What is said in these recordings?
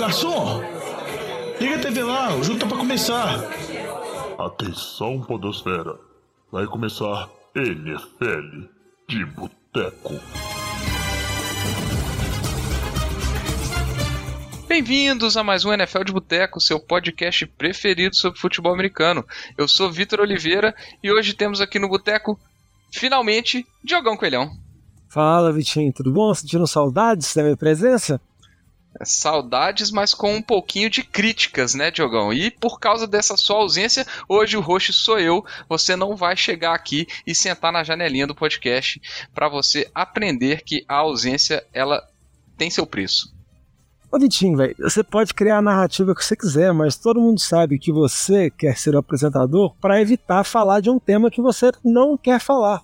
garçom! Liga a TV lá, o jogo tá pra começar. Atenção, Podosfera. Vai começar NFL de Boteco. Bem-vindos a mais um NFL de Boteco, seu podcast preferido sobre futebol americano. Eu sou Vitor Oliveira e hoje temos aqui no Boteco, finalmente, Diogão Coelhão. Fala, Vitinho, tudo bom? Sentindo saudades da minha presença? Saudades, mas com um pouquinho de críticas, né, Diogão? E por causa dessa sua ausência, hoje o roxo sou eu. Você não vai chegar aqui e sentar na janelinha do podcast para você aprender que a ausência ela tem seu preço. Ô Vitinho, velho, você pode criar a narrativa que você quiser, mas todo mundo sabe que você quer ser o apresentador para evitar falar de um tema que você não quer falar.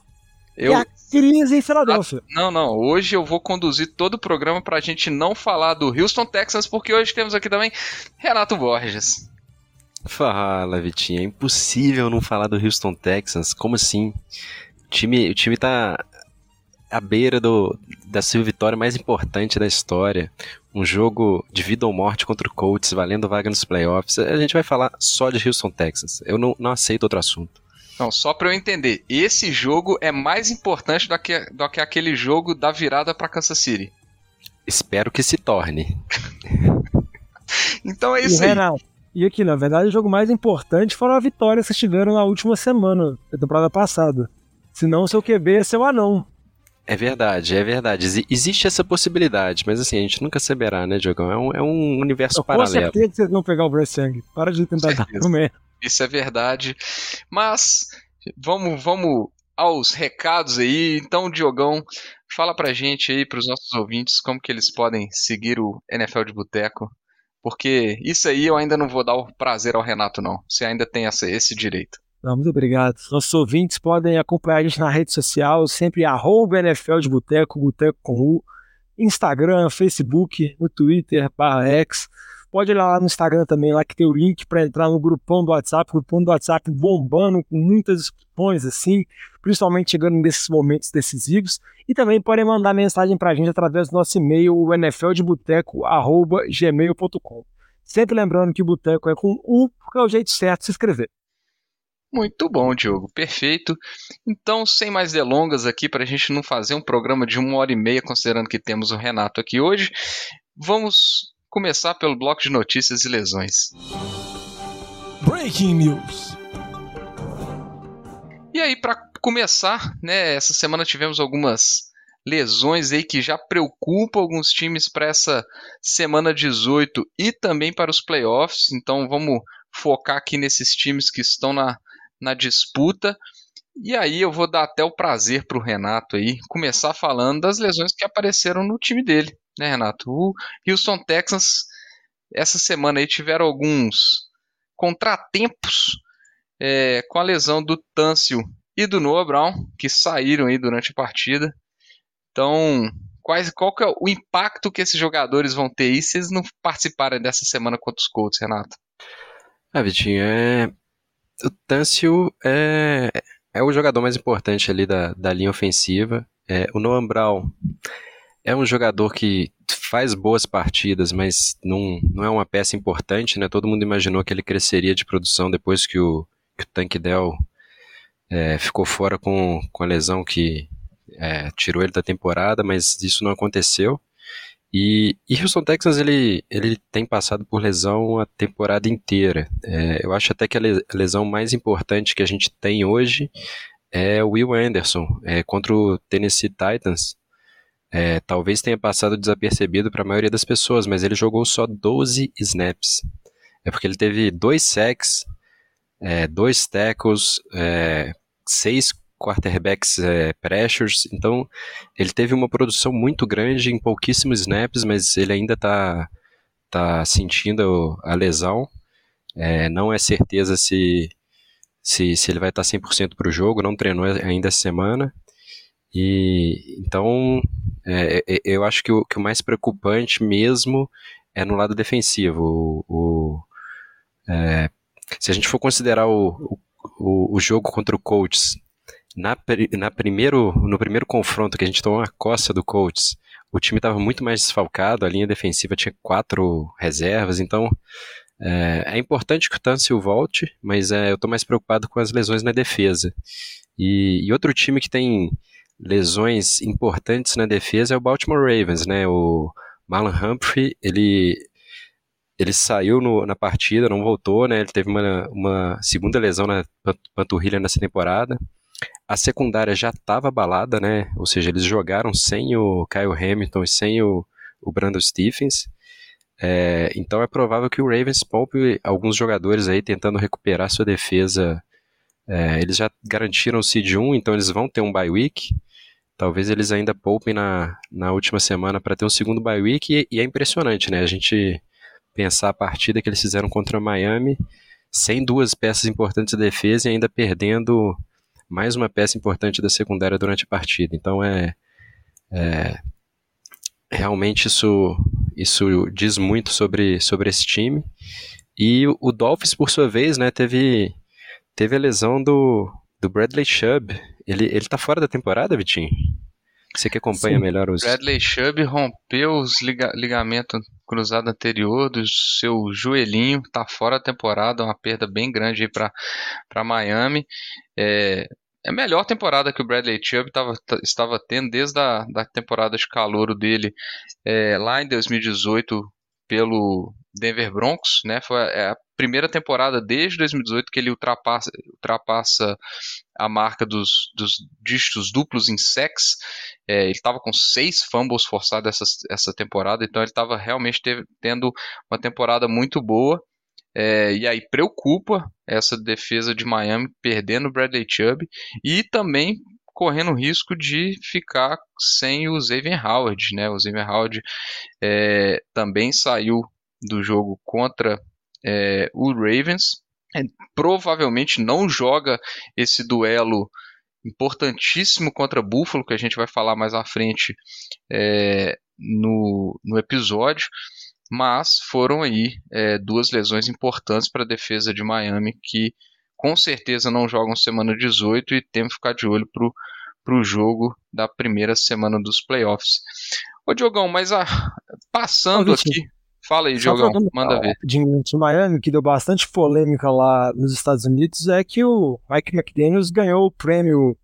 Eu... É a crise em Filadélfia. Ah, não, não. Hoje eu vou conduzir todo o programa pra gente não falar do Houston Texans, porque hoje temos aqui também Renato Borges. Fala, Vitinho. É impossível não falar do Houston Texans. Como assim? O time, o time tá à beira do, da sua vitória mais importante da história. Um jogo de vida ou morte contra o Colts, valendo vaga nos playoffs. A gente vai falar só de Houston Texans. Eu não, não aceito outro assunto. Não, só para eu entender, esse jogo é mais importante do que, do que aquele jogo da virada para Kansas City. Espero que se torne. então é isso e, aí. Renato, e aqui, na verdade, o jogo mais importante foram a vitória que vocês tiveram na última semana, da temporada passada. Senão o seu QB é seu anão. É verdade, é verdade. Existe essa possibilidade, mas assim, a gente nunca saberá, né, Diogão? É um, é um universo eu paralelo. Com certeza que vocês vão pegar o Bryce Young. Para de tentar dar comer. Isso é verdade. Mas vamos, vamos aos recados aí. Então, Diogão, fala pra gente aí, pros nossos ouvintes, como que eles podem seguir o NFL de Boteco. Porque isso aí eu ainda não vou dar o prazer ao Renato, não. Você ainda tem essa, esse direito. Não, muito obrigado. Nossos ouvintes podem acompanhar a gente na rede social, sempre arroba NFL de Boteco, Boteco com U, Instagram, Facebook, no Twitter, barra X. Pode ir lá no Instagram também, lá que tem o link para entrar no grupão do WhatsApp, grupão do WhatsApp bombando com muitas discussões assim, principalmente chegando nesses momentos decisivos. E também podem mandar mensagem para a gente através do nosso e-mail, o nfldeboteco.gmail.com. Sempre lembrando que o boteco é com U, porque é o jeito certo de se escrever. Muito bom, Diogo, perfeito. Então, sem mais delongas aqui, para a gente não fazer um programa de uma hora e meia, considerando que temos o Renato aqui hoje, vamos começar pelo bloco de notícias e lesões. Breaking News. E aí, para começar, né, essa semana tivemos algumas lesões aí que já preocupam alguns times para essa semana 18 e também para os playoffs. Então vamos focar aqui nesses times que estão na, na disputa. E aí eu vou dar até o prazer para o Renato aí começar falando das lesões que apareceram no time dele né, Renato? O Houston Texans, essa semana aí tiveram alguns contratempos é, com a lesão do Tâncio e do Noah Brown, que saíram aí durante a partida. Então, quais, qual que é o impacto que esses jogadores vão ter aí se eles não participarem dessa semana contra os Colts, Renato? Ah, Vitinho, é... o Tâncio é... é o jogador mais importante ali da, da linha ofensiva. É, o Noah Brown é um jogador que faz boas partidas, mas não, não é uma peça importante, né? Todo mundo imaginou que ele cresceria de produção depois que o, que o Tank Dell é, ficou fora com, com a lesão que é, tirou ele da temporada, mas isso não aconteceu. E, e Houston Texans ele, ele tem passado por lesão a temporada inteira. É, eu acho até que a lesão mais importante que a gente tem hoje é o Will Anderson é, contra o Tennessee Titans é, talvez tenha passado desapercebido para a maioria das pessoas, mas ele jogou só 12 snaps. É porque ele teve dois sacks, é, dois tackles, é, seis quarterbacks é, pressures, então ele teve uma produção muito grande em pouquíssimos snaps, mas ele ainda está tá sentindo a lesão. É, não é certeza se, se, se ele vai estar 100% para o jogo, não treinou ainda essa semana. E então é, é, eu acho que o, que o, mais preocupante mesmo é no lado defensivo. O, o é, se a gente for considerar o, o, jogo contra o Colts, na, na primeiro, no primeiro confronto que a gente tomou a costa do Colts, o time estava muito mais desfalcado, a linha defensiva tinha quatro reservas, então é, é importante que o Tansil volte, mas é, eu estou mais preocupado com as lesões na defesa. E, e, outro time que tem lesões importantes na defesa é o Baltimore Ravens, né? O Marlon Humphrey, ele ele saiu no, na partida, não voltou, né? Ele teve uma, uma segunda lesão na panturrilha nessa temporada. A secundária já estava abalada, né? Ou seja, eles jogaram sem o Kyle Hamilton e sem o, o Brandon Stephens. É, então é provável que o Ravens poupe alguns jogadores aí tentando recuperar sua defesa. É, eles já garantiram o seed 1, então eles vão ter um bye week. Talvez eles ainda poupem na, na última semana para ter um segundo bye week. E, e, é impressionante, né? A gente pensar a partida que eles fizeram contra o Miami sem duas peças importantes de defesa e ainda perdendo mais uma peça importante da secundária durante a partida. Então é, é realmente isso isso diz muito sobre, sobre esse time. E o, o Dolphins, por sua vez, né, teve, teve a lesão do, do Bradley Chubb. Ele, ele tá fora da temporada, Vitinho? Você que acompanha Sim. melhor os. Bradley Chubb rompeu os liga, ligamento cruzado anterior do seu joelhinho, tá fora da temporada, uma perda bem grande aí para Miami. É, é a melhor temporada que o Bradley Chubb tava, estava tendo desde a da temporada de calouro dele é, lá em 2018 pelo Denver Broncos, né? Foi a, a primeira temporada desde 2018 que ele ultrapassa, ultrapassa a marca dos, dos dígitos duplos em sacks. É, ele estava com seis fumbles forçados essa, essa temporada, então ele estava realmente teve, tendo uma temporada muito boa. É, e aí preocupa essa defesa de Miami perdendo o Bradley Chubb e também correndo o risco de ficar sem o Xavier Howard, né? O Xavier Howard é, também saiu do jogo contra é, o Ravens. É, provavelmente não joga esse duelo importantíssimo contra Buffalo, que a gente vai falar mais à frente é, no, no episódio mas foram aí é, duas lesões importantes para a defesa de Miami que com certeza não jogam semana 18 e temos que ficar de olho para o jogo da primeira semana dos playoffs. Ô Diogão, mas a, passando aqui, fala aí, Diogão, manda ver. De, de Miami, que deu bastante polêmica lá nos Estados Unidos, é que o Mike McDaniels ganhou o prêmio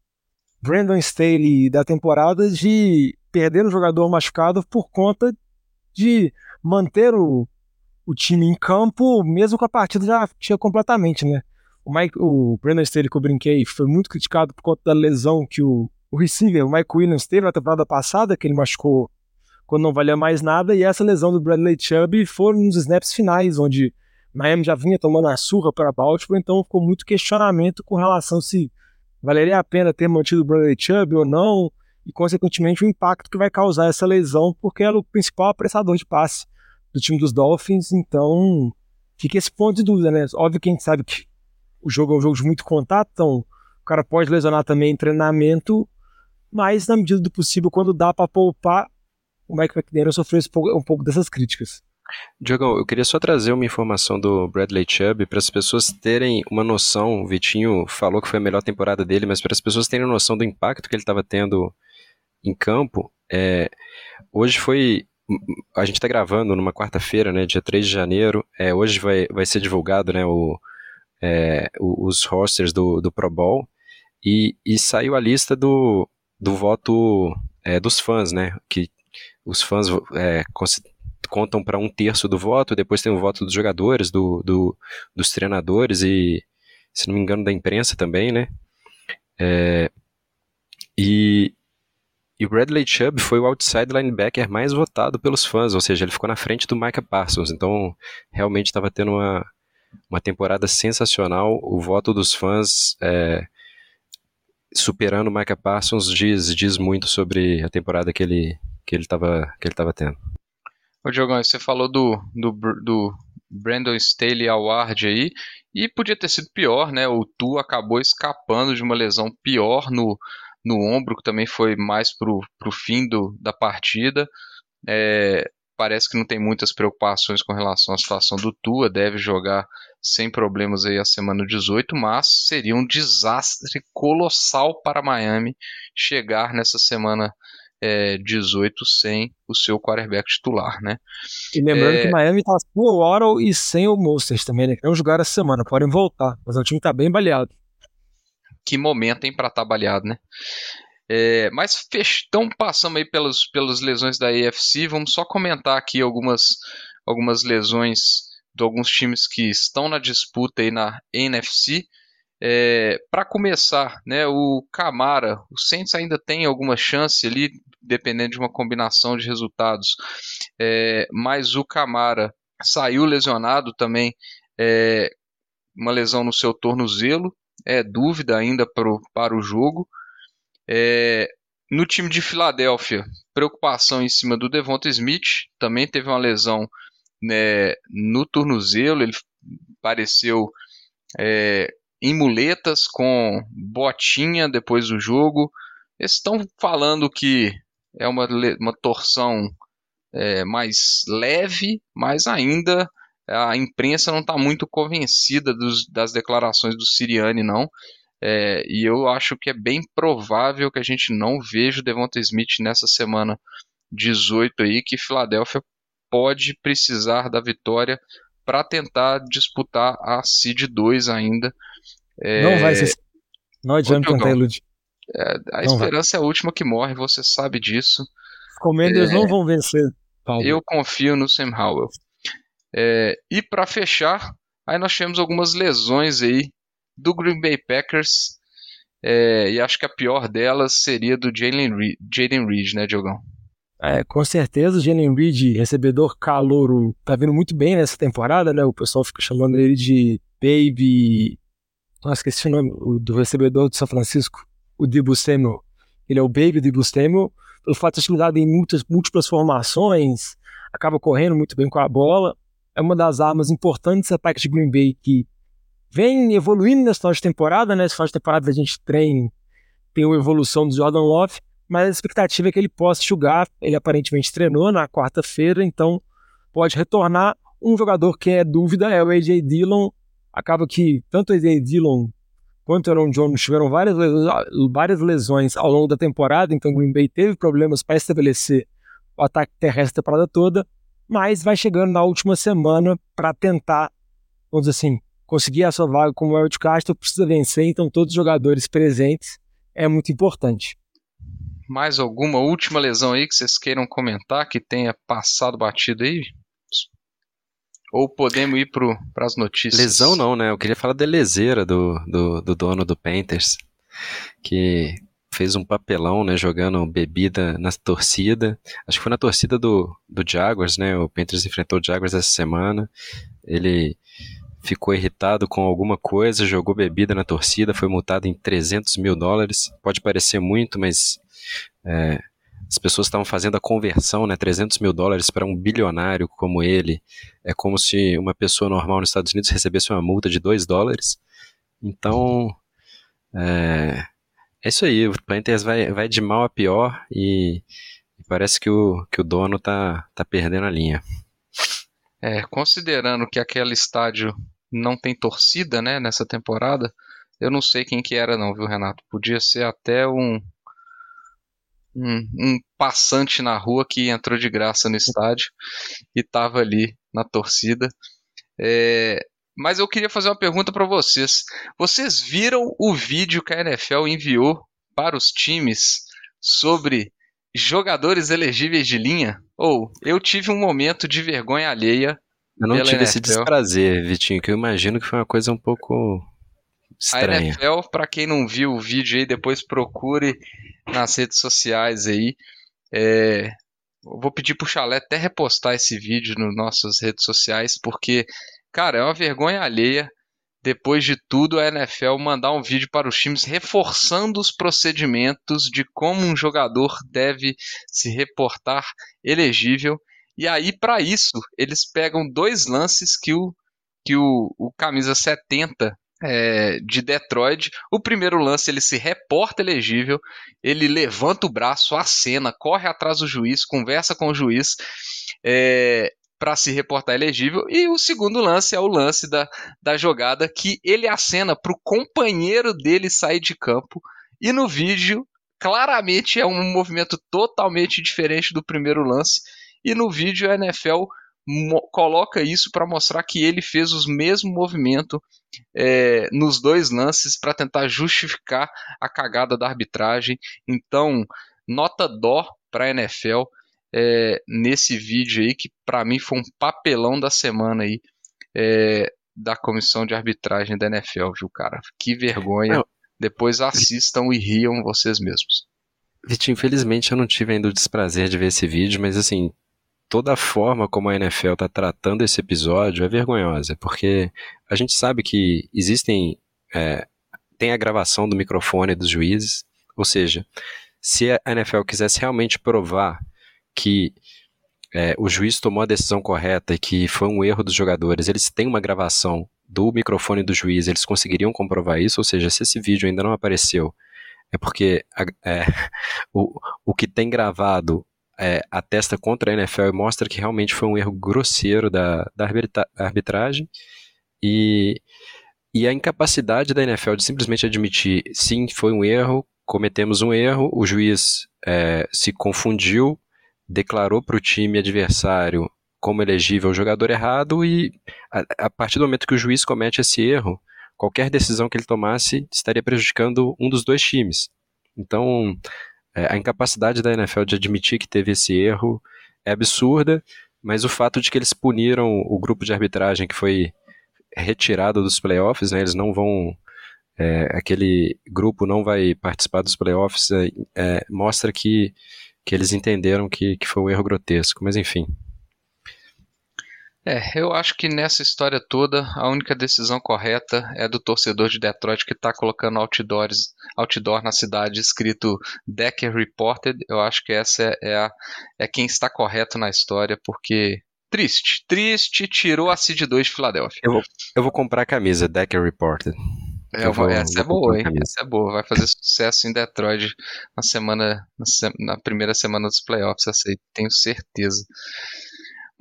Brandon Staley da temporada de perder um jogador machucado por conta de manter o, o time em campo, mesmo com a partida já tinha completamente, né? O, Mike, o Brandon Staley que eu brinquei foi muito criticado por conta da lesão que o, o receiver, o Mike Williams, teve na temporada passada, que ele machucou quando não valia mais nada, e essa lesão do Bradley Chubb foram nos snaps finais, onde Miami já vinha tomando a surra para Baltimore, então ficou muito questionamento com relação se valeria a pena ter mantido o Bradley Chubb ou não, e consequentemente o impacto que vai causar essa lesão, porque era o principal apressador de passe do time dos Dolphins, então fica esse ponto de dúvida, né? Óbvio que a gente sabe que o jogo é um jogo de muito contato, então o cara pode lesionar também em treinamento, mas na medida do possível, quando dá para poupar, o Mike McDaniel sofreu um pouco dessas críticas. Diogão, eu queria só trazer uma informação do Bradley Chubb para as pessoas terem uma noção. O Vitinho falou que foi a melhor temporada dele, mas para as pessoas terem noção do impacto que ele estava tendo em campo. É, hoje foi a gente está gravando numa quarta-feira, né, dia 3 de janeiro. É, hoje vai, vai ser divulgado né, o, é, os rosters do, do Pro Bowl e, e saiu a lista do, do voto é, dos fãs, né? Que os fãs é, contam para um terço do voto, depois tem o voto dos jogadores, do, do, dos treinadores e, se não me engano, da imprensa também, né? É, e, e o Bradley Chubb foi o outside linebacker mais votado pelos fãs, ou seja, ele ficou na frente do Micah Parsons. Então, realmente estava tendo uma, uma temporada sensacional. O voto dos fãs é, superando o Micah Parsons diz, diz muito sobre a temporada que ele que ele estava que ele tava tendo. Ô Diogão, você falou do, do, do Brandon Staley Award aí, e podia ter sido pior, né? O Tu acabou escapando de uma lesão pior no, no ombro, que também foi mais para o fim do, da partida. É, parece que não tem muitas preocupações com relação à situação do Tua, deve jogar sem problemas aí a semana 18, mas seria um desastre colossal para Miami chegar nessa semana é, 18 sem o seu quarterback titular, né? E lembrando é... que Miami tá com o Waddle e sem o Mostert também, né? Que não jogaram essa semana, podem voltar, mas o time tá bem baleado. Que momento, hein, pra estar tá baleado, né? É, mas então passamos aí pelas, pelas lesões da AFC, vamos só comentar aqui algumas, algumas lesões de alguns times que estão na disputa aí na NFC. É, para começar, né, o Camara, o Saints ainda tem alguma chance ali, dependendo de uma combinação de resultados, é, mas o Camara saiu lesionado também, é, uma lesão no seu tornozelo, é dúvida ainda pro, para o jogo. É, no time de Filadélfia, preocupação em cima do Devonta Smith, também teve uma lesão né, no tornozelo, ele pareceu é, em muletas, com botinha depois do jogo. Eles estão falando que é uma, uma torção é, mais leve, mas ainda a imprensa não está muito convencida dos, das declarações do Siriani, não. É, e eu acho que é bem provável que a gente não veja o Devonta Smith nessa semana 18 aí, que Filadélfia pode precisar da vitória para tentar disputar a Seed 2 ainda. É... Não vai ser. Não adianta tentar iludir. É, a não esperança vai. é a última que morre, você sabe disso. Os Commanders é... não vão vencer. Paulo. Eu confio no Sam Howell. É, e para fechar, aí nós tivemos algumas lesões aí do Green Bay Packers. É, e acho que a pior delas seria do Jalen Reed, né, Diogão? É, com certeza o Jalen Reed, recebedor calouro, tá vindo muito bem nessa temporada, né? O pessoal fica chamando ele de Baby. Nossa, esqueci o nome do recebedor de São Francisco, o Debo Samuel. Ele é o Baby Debo Samuel, pelo fato de ser utilizado em muitas, múltiplas formações, acaba correndo muito bem com a bola. É uma das armas importantes desse ataque de Green Bay que vem evoluindo nessa final de temporada, né? Nessa final de temporada a gente tem, tem uma evolução do Jordan Love mas a expectativa é que ele possa jogar. Ele aparentemente treinou na quarta-feira, então pode retornar. Um jogador que é dúvida é o AJ Dillon. Acaba que tanto o Dillon quanto Aaron Jones tiveram várias lesões, várias lesões ao longo da temporada, então o Green Bay teve problemas para estabelecer o ataque terrestre a temporada toda, mas vai chegando na última semana para tentar, vamos dizer assim, conseguir a sua vaga como Eric Castro, precisa vencer, então todos os jogadores presentes é muito importante mais alguma última lesão aí que vocês queiram comentar que tenha passado batido aí? Ou podemos ir para as notícias? Lesão não, né? Eu queria falar da leseira do, do, do, dono do Panthers, que fez um papelão, né? Jogando bebida na torcida. Acho que foi na torcida do, do Jaguars, né? O Panthers enfrentou o Jaguars essa semana. Ele ficou irritado com alguma coisa, jogou bebida na torcida, foi multado em 300 mil dólares. Pode parecer muito, mas é, as pessoas estavam fazendo a conversão, né, 300 mil dólares para um bilionário como ele. É como se uma pessoa normal nos Estados Unidos recebesse uma multa de 2 dólares. Então, é, é isso aí. O Panthers vai, vai de mal a pior e, e parece que o, que o dono tá, tá perdendo a linha. É, considerando que aquele estádio não tem torcida, né, nessa temporada, eu não sei quem que era não, viu, Renato? Podia ser até um um, um, passante na rua que entrou de graça no estádio e estava ali na torcida. É, mas eu queria fazer uma pergunta para vocês. Vocês viram o vídeo que a NFL enviou para os times sobre jogadores elegíveis de linha? Ou eu tive um momento de vergonha alheia. Eu não tive NFL. esse desprazer, Vitinho, que eu imagino que foi uma coisa um pouco estranha. A NFL, para quem não viu o vídeo aí, depois procure nas redes sociais aí. É, vou pedir pro Chalé até repostar esse vídeo nas nossas redes sociais, porque, cara, é uma vergonha alheia. Depois de tudo, a NFL mandar um vídeo para os times reforçando os procedimentos de como um jogador deve se reportar elegível. E aí, para isso, eles pegam dois lances que o, que o, o camisa 70 é, de Detroit. O primeiro lance ele se reporta elegível, ele levanta o braço, acena, corre atrás do juiz, conversa com o juiz é, para se reportar elegível. E o segundo lance é o lance da, da jogada que ele acena para o companheiro dele sair de campo. E no vídeo claramente é um movimento totalmente diferente do primeiro lance. E no vídeo a NFL coloca isso para mostrar que ele fez o mesmo movimento é, nos dois lances para tentar justificar a cagada da arbitragem. Então, nota dó para a NFL é, nesse vídeo aí, que para mim foi um papelão da semana aí é, da comissão de arbitragem da NFL, viu, cara? Que vergonha. Não. Depois assistam e riam vocês mesmos. Vitinho, infelizmente eu não tive ainda o desprazer de ver esse vídeo, mas assim, toda a forma como a NFL está tratando esse episódio é vergonhosa, porque a gente sabe que existem. É, tem a gravação do microfone dos juízes, ou seja, se a NFL quisesse realmente provar que é, o juiz tomou a decisão correta e que foi um erro dos jogadores, eles têm uma gravação do microfone do juiz, eles conseguiriam comprovar isso, ou seja, se esse vídeo ainda não apareceu, é porque é, o, o que tem gravado é, atesta contra a NFL e mostra que realmente foi um erro grosseiro da, da arbitragem e, e a incapacidade da NFL de simplesmente admitir sim, foi um erro, cometemos um erro, o juiz é, se confundiu, declarou para o time adversário como elegível o jogador errado e a, a partir do momento que o juiz comete esse erro, qualquer decisão que ele tomasse estaria prejudicando um dos dois times. Então, é, a incapacidade da NFL de admitir que teve esse erro é absurda, mas o fato de que eles puniram o grupo de arbitragem que foi retirado dos playoffs, né, eles não vão. É, aquele grupo não vai participar dos playoffs, é, é mostra que, que eles entenderam que, que foi um erro grotesco, mas enfim. É, eu acho que nessa história toda a única decisão correta é do torcedor de Detroit que está colocando outdoors, outdoor na cidade escrito Decker Reported. Eu acho que essa é, a, é quem está correto na história, porque triste, triste, tirou a Seed 2 de Filadélfia. Eu vou, eu vou comprar a camisa Decker Reported. É, vou, essa é boa, hein? Essa é boa. Vai fazer sucesso em Detroit na semana, na, na primeira semana dos playoffs, essa aí, tenho certeza.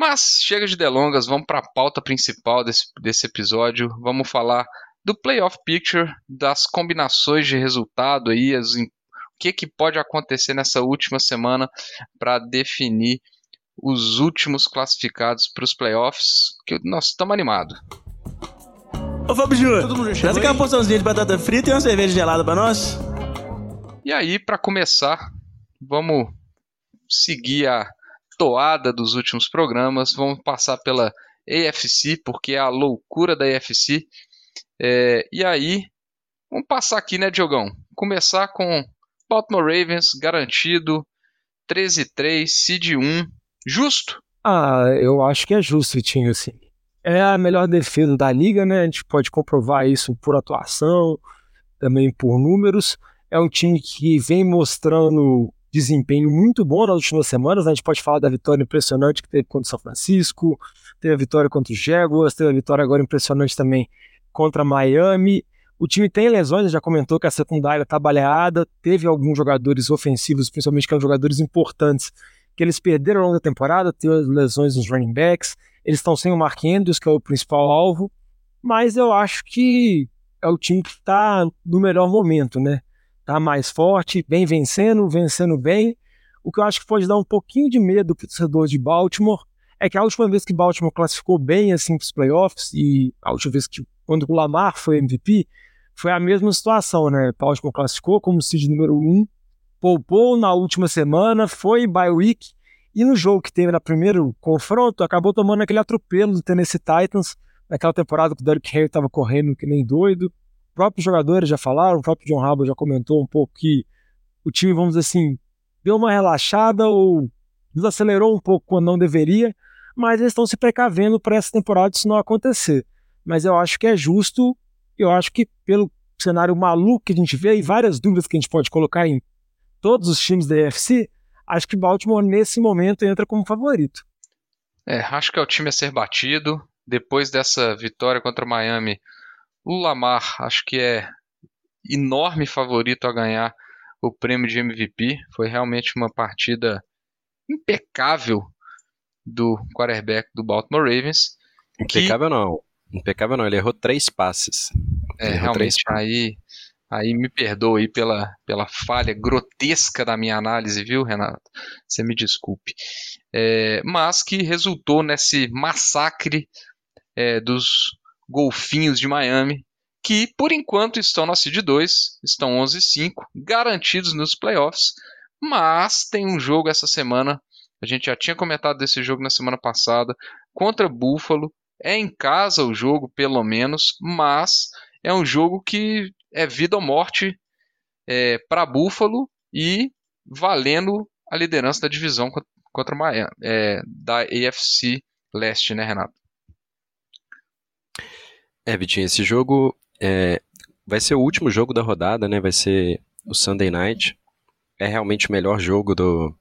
Mas chega de delongas, vamos para a pauta principal desse, desse episódio. Vamos falar do playoff picture, das combinações de resultado aí, as, o que, que pode acontecer nessa última semana para definir os últimos classificados para os playoffs, que nós estamos animados. Ô Fábio Júnior, traz aqui uma porçãozinha de batata frita e uma cerveja gelada para nós. E aí, para começar, vamos seguir a toada dos últimos programas. Vamos passar pela AFC, porque é a loucura da AFC. É, e aí, vamos passar aqui, né, Diogão? Começar com Baltimore Ravens, garantido, 13-3, seed 1, justo? Ah, eu acho que é justo, Vitinho, assim. É a melhor defesa da liga, né? A gente pode comprovar isso por atuação, também por números. É um time que vem mostrando desempenho muito bom nas últimas semanas. Né? A gente pode falar da vitória impressionante que teve contra o São Francisco, teve a vitória contra o Jaguars, teve a vitória agora impressionante também contra Miami. O time tem lesões, já comentou que a secundária está baleada, teve alguns jogadores ofensivos, principalmente que são jogadores importantes, que eles perderam ao longo da temporada, teve lesões nos running backs, eles estão sem o Mark Andrews, que é o principal alvo, mas eu acho que é o time que está no melhor momento, né? Tá mais forte, vem vencendo, vencendo bem. O que eu acho que pode dar um pouquinho de medo para o torcedor de Baltimore é que a última vez que Baltimore classificou bem assim para os playoffs e a última vez que quando o Lamar foi MVP foi a mesma situação, né? Baltimore classificou como seed número 1, um, poupou na última semana, foi bye week e no jogo que teve no primeiro confronto acabou tomando aquele atropelo do Tennessee Titans naquela temporada que o Derrick Henry estava correndo que nem doido próprios jogadores já falaram, o próprio John Harbaugh já comentou um pouco que o time, vamos dizer assim, deu uma relaxada ou desacelerou um pouco quando não deveria, mas eles estão se precavendo para essa temporada isso não acontecer. Mas eu acho que é justo, eu acho que pelo cenário maluco que a gente vê e várias dúvidas que a gente pode colocar em todos os times da EFC, acho que Baltimore nesse momento entra como favorito. É, acho que é o time a ser batido. Depois dessa vitória contra Miami, o Lamar, acho que é enorme favorito a ganhar o prêmio de MVP. Foi realmente uma partida impecável do quarterback do Baltimore Ravens. Impecável que... não. Impecável não, ele errou três passes. É, realmente, aí, Aí me perdoa aí pela, pela falha grotesca da minha análise, viu, Renato? Você me desculpe. É, mas que resultou nesse massacre é, dos golfinhos de Miami, que por enquanto estão na Seed 2, estão 11-5, garantidos nos playoffs, mas tem um jogo essa semana, a gente já tinha comentado desse jogo na semana passada, contra Buffalo, é em casa o jogo, pelo menos, mas é um jogo que é vida ou morte é, para Buffalo e valendo a liderança da divisão contra Miami, é, da AFC Leste, né, Renato? É, Vitinho, esse jogo é, vai ser o último jogo da rodada, né? Vai ser o Sunday Night. É realmente o melhor jogo do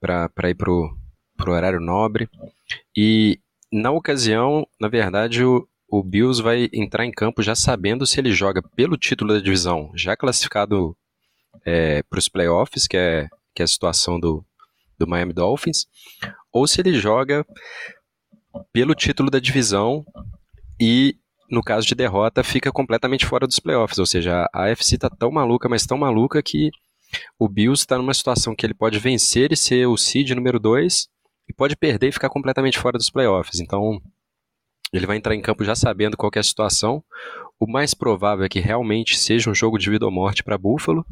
para ir pro, pro horário nobre. E na ocasião, na verdade, o, o Bills vai entrar em campo já sabendo se ele joga pelo título da divisão, já classificado é, para os playoffs, que é, que é a situação do, do Miami Dolphins, ou se ele joga pelo título da divisão e, no caso de derrota, fica completamente fora dos playoffs. Ou seja, a AFC está tão maluca, mas tão maluca que o Bills está numa situação que ele pode vencer e ser o seed número 2 e pode perder e ficar completamente fora dos playoffs. Então, ele vai entrar em campo já sabendo qual é a situação. O mais provável é que realmente seja um jogo de vida ou morte para Buffalo.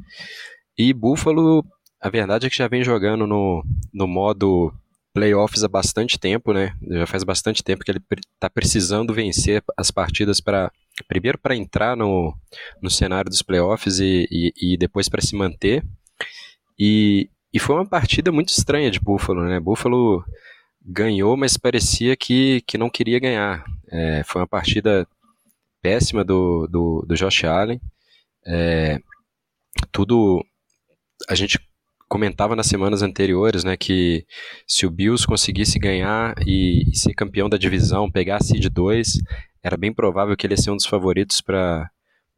E Buffalo, a verdade é que já vem jogando no, no modo playoffs há bastante tempo, né? Já faz bastante tempo que ele está precisando vencer as partidas para primeiro para entrar no, no cenário dos playoffs e, e, e depois para se manter. E, e foi uma partida muito estranha de Buffalo, né? Buffalo ganhou, mas parecia que, que não queria ganhar. É, foi uma partida péssima do, do, do Josh Allen. É, tudo. A gente comentava nas semanas anteriores, né, que se o Bills conseguisse ganhar e, e ser campeão da divisão, pegar a seed 2, era bem provável que ele ia ser um dos favoritos para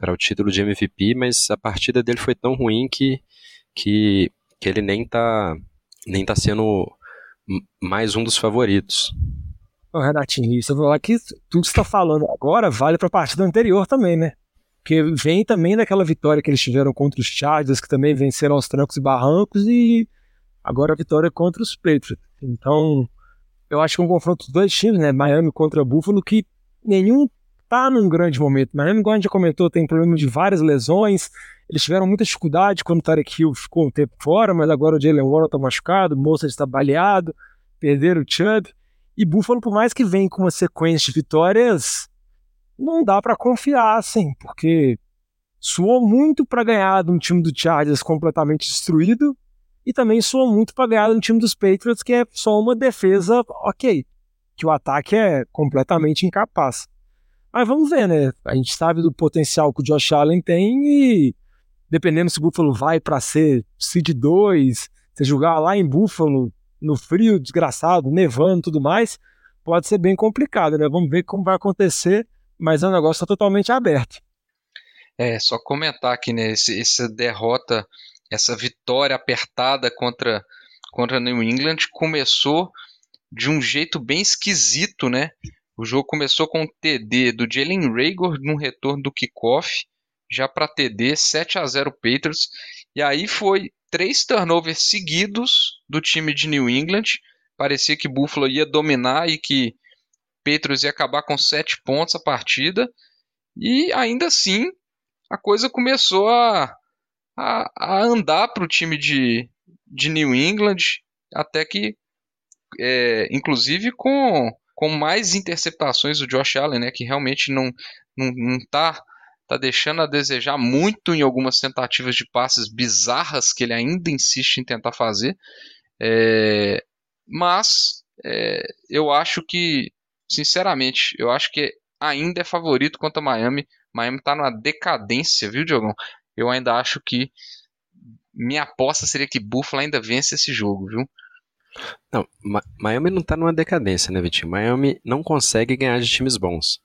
o título de MVP, mas a partida dele foi tão ruim que, que que ele nem tá, nem tá sendo mais um dos favoritos. Renatinho, isso eu vou falar que tudo que você está falando agora vale para a partida anterior também, né? Porque vem também daquela vitória que eles tiveram contra os Chargers, que também venceram aos trancos e barrancos, e agora a vitória contra os Patriots. Então, eu acho que é um confronto dos dois times, né? Miami contra Buffalo, que nenhum tá num grande momento. Miami, igual a gente comentou, tem problema de várias lesões, eles tiveram muita dificuldade quando o Tarek Hill ficou um tempo fora, mas agora o Jalen Warren está machucado, o Moça está baleado, perderam o Chubb. E Buffalo, por mais que venha com uma sequência de vitórias, não dá para confiar, assim, porque suou muito para ganhar de um time do Chargers completamente destruído e também suou muito para ganhar de um time dos Patriots que é só uma defesa ok, que o ataque é completamente incapaz. Mas vamos ver, né? A gente sabe do potencial que o Josh Allen tem e dependendo se o Buffalo vai para ser seed 2, se jogar lá em Buffalo, no frio, desgraçado, nevando tudo mais, pode ser bem complicado, né? Vamos ver como vai acontecer, mas é um negócio totalmente aberto. É, só comentar aqui, né, esse, essa derrota, essa vitória apertada contra, contra New England começou de um jeito bem esquisito, né? O jogo começou com o TD do Jalen Rager no retorno do kickoff, já para TD, 7 a 0 Patriots. E aí foi três turnovers seguidos do time de New England. Parecia que Buffalo ia dominar e que Patriots ia acabar com sete pontos a partida. E ainda assim, a coisa começou a, a, a andar para o time de, de New England, até que, é, inclusive com, com mais interceptações do Josh Allen, né, que realmente não está não, não tá tá deixando a desejar muito em algumas tentativas de passes bizarras que ele ainda insiste em tentar fazer. É, mas é, eu acho que, sinceramente, eu acho que ainda é favorito contra Miami. Miami tá numa decadência, viu, Diogão? Eu ainda acho que minha aposta seria que Buffalo ainda vence esse jogo, viu? Não, Miami não tá numa decadência, né, Vitinho? Miami não consegue ganhar de times bons.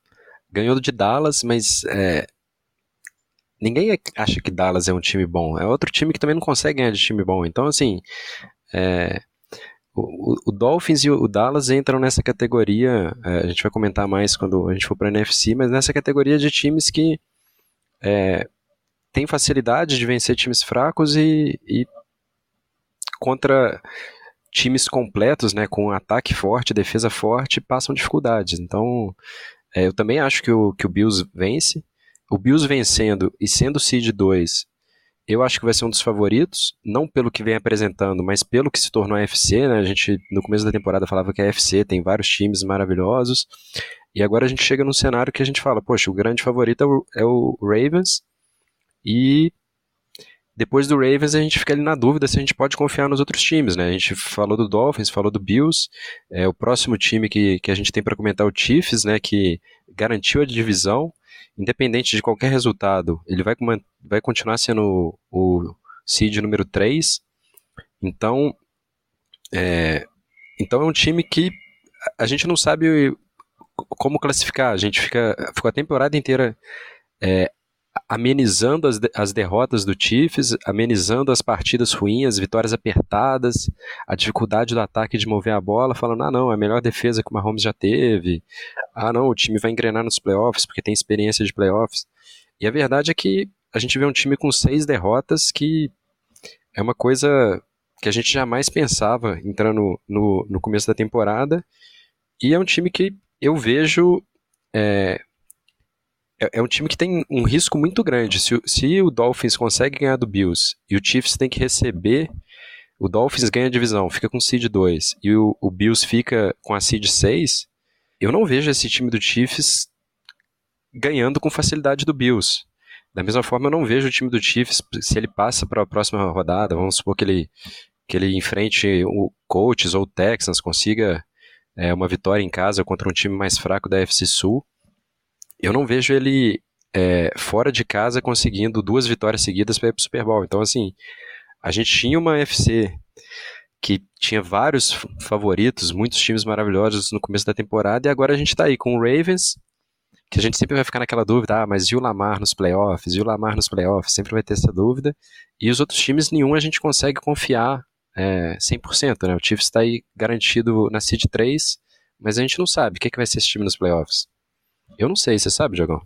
Ganhou de Dallas, mas é, ninguém acha que Dallas é um time bom. É outro time que também não consegue ganhar de time bom. Então, assim, é, o, o, Dolphins e o Dallas entram nessa categoria. É, a gente vai comentar mais quando a gente for para a NFC, mas nessa categoria de times que é, tem facilidade de vencer times fracos e, e contra times completos, né, com ataque forte, defesa forte, passam dificuldades. Então, é, eu também acho que o, que o Bills vence. O Bills vencendo e sendo seed 2, eu acho que vai ser um dos favoritos, não pelo que vem apresentando, mas pelo que se tornou a FC, né? A gente no começo da temporada falava que a FC tem vários times maravilhosos, e agora a gente chega num cenário que a gente fala, poxa, o grande favorito é o, é o Ravens, e depois do Ravens a gente fica ali na dúvida se a gente pode confiar nos outros times, né? A gente falou do Dolphins, falou do Bills, é, o próximo time que, que a gente tem para comentar é o Chiefs, né? Que garantiu a divisão, independente de qualquer resultado, ele vai, vai continuar sendo o, o seed número 3. Então, é, então é um time que a gente não sabe como classificar. A gente fica ficou a temporada inteira é, amenizando as, as derrotas do Chiefs, amenizando as partidas ruins, as vitórias apertadas, a dificuldade do ataque de mover a bola, falando: ah, não, é a melhor defesa que o Mahomes já teve, ah, não, o time vai engrenar nos playoffs porque tem experiência de playoffs. E a verdade é que a gente vê um time com seis derrotas que é uma coisa que a gente jamais pensava entrando no, no começo da temporada, e é um time que eu vejo. É, é, é, um time que tem um risco muito grande. Se, se o Dolphins consegue ganhar do Bills e o Chiefs tem que receber, o Dolphins ganha a divisão, fica com seed 2 e o, o Bills fica com a seed 6, eu não vejo esse time do Chiefs ganhando com facilidade do Bills. Da mesma forma, eu não vejo o time do Chiefs, se ele passa para a próxima rodada, vamos supor que ele, que ele enfrente o Colts ou o Texans, consiga é, uma vitória em casa contra um time mais fraco da FC Sul eu não vejo ele é, fora de casa conseguindo duas vitórias seguidas para ir para o Super Bowl. Então, assim, a gente tinha uma FC que tinha vários favoritos, muitos times maravilhosos no começo da temporada, e agora a gente está aí com o Ravens, que a gente sempre vai ficar naquela dúvida, ah, mas e o Lamar nos playoffs? E o Lamar nos playoffs? Sempre vai ter essa dúvida. E os outros times, nenhum a gente consegue confiar é, 100%, né? O Chiefs está aí garantido na seed 3, mas a gente não sabe o que, é que vai ser esse time nos playoffs. Eu não sei, você sabe, Diogão?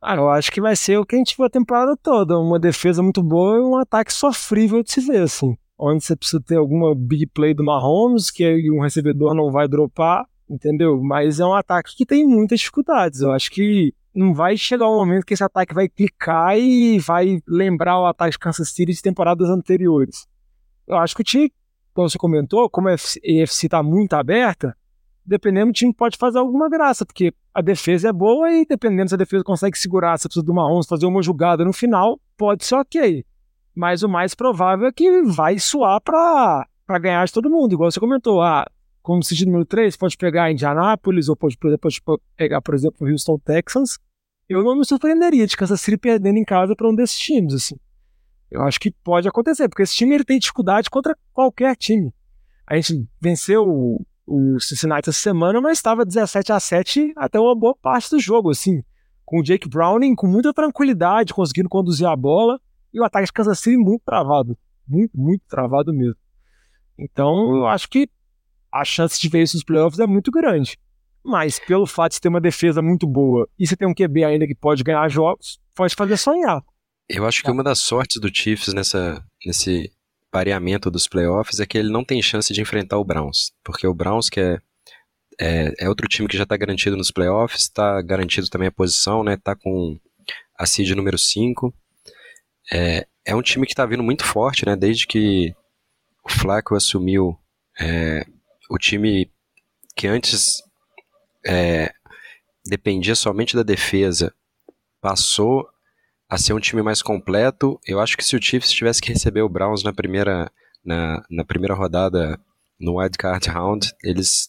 Ah, eu acho que vai ser o que a gente viu a temporada toda. Uma defesa muito boa e um ataque sofrível de se ver, assim. Onde você precisa ter alguma big play do Mahomes, que um recebedor não vai dropar, entendeu? Mas é um ataque que tem muitas dificuldades. Eu acho que não vai chegar um momento que esse ataque vai clicar e vai lembrar o ataque de Kansas City de temporadas anteriores. Eu acho que o time, como você comentou, como a EFC está muito aberta, dependendo do time pode fazer alguma graça, porque a defesa é boa e dependendo se a defesa consegue segurar, se precisa do Mahomes fazer uma jogada no final, pode ser ok. Mas o mais provável é que vai suar para ganhar de todo mundo, igual você comentou. Ah, como sentido número 3, pode pegar Indianápolis ou pode, pode pegar, por exemplo, o Houston Texans. Eu não me surpreenderia de Kansas City perdendo em casa para um desses times, assim. Eu acho que pode acontecer, porque esse time ele tem dificuldade contra qualquer time. A gente venceu o Cincinnati essa semana, mas estava 17 a 7 até uma boa parte do jogo, assim, com o Jake Browning com muita tranquilidade, conseguindo conduzir a bola, e o ataque de Kansas City muito travado, muito, muito travado mesmo. Então, eu acho que a chance de ver isso nos playoffs é muito grande. Mas pelo fato de ter uma defesa muito boa e você ter um QB ainda que pode ganhar jogos, pode fazer sonhar. Eu acho que uma das sortes do Chiefs nessa, nesse pareamento dos playoffs é que ele não tem chance de enfrentar o Browns, porque o Browns que é é, é outro time que já está garantido nos playoffs, está garantido também a posição, né? Tá com a seed número 5. É, é um time que está vindo muito forte, né? Desde que o Flacco assumiu é, o time que antes é, dependia somente da defesa, passou a ser um time mais completo. Eu acho que se o Chiefs tivesse que receber o Browns na primeira, na, na primeira rodada no Wild Card Round, eles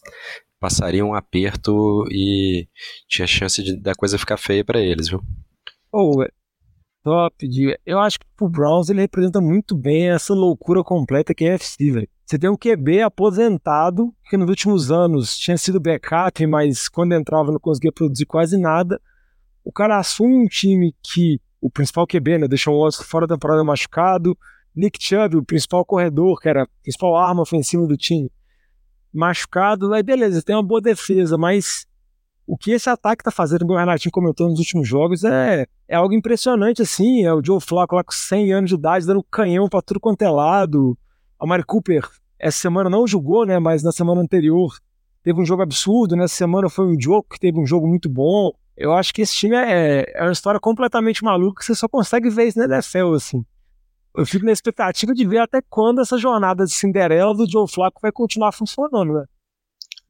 passariam um aperto e tinha chance de da coisa ficar feia para eles, viu? Oh, top. Eu acho que o Browns ele representa muito bem essa loucura completa que é a FC, velho. Você tem um QB aposentado, que nos últimos anos tinha sido backup, mas quando entrava não conseguia produzir quase nada. O cara assume um time que o principal QB, né? Deixou o Watson fora da temporada machucado. Nick Chubb, o principal corredor, que era a principal arma ofensiva do time, machucado. Aí beleza, tem uma boa defesa, mas o que esse ataque tá fazendo, como o Renatinho comentou nos últimos jogos, é, é algo impressionante, assim. É o Joe Flacco lá com 100 anos de idade, dando canhão pra tudo quanto é lado. A Mari Cooper, essa semana não jogou, né? Mas na semana anterior teve um jogo absurdo. Nessa semana foi o Joe que teve um jogo muito bom. Eu acho que esse time é, é uma história completamente maluca que você só consegue ver isso na NFL, assim. Eu fico na expectativa de ver até quando essa jornada de Cinderela do Joe Flacco vai continuar funcionando, né?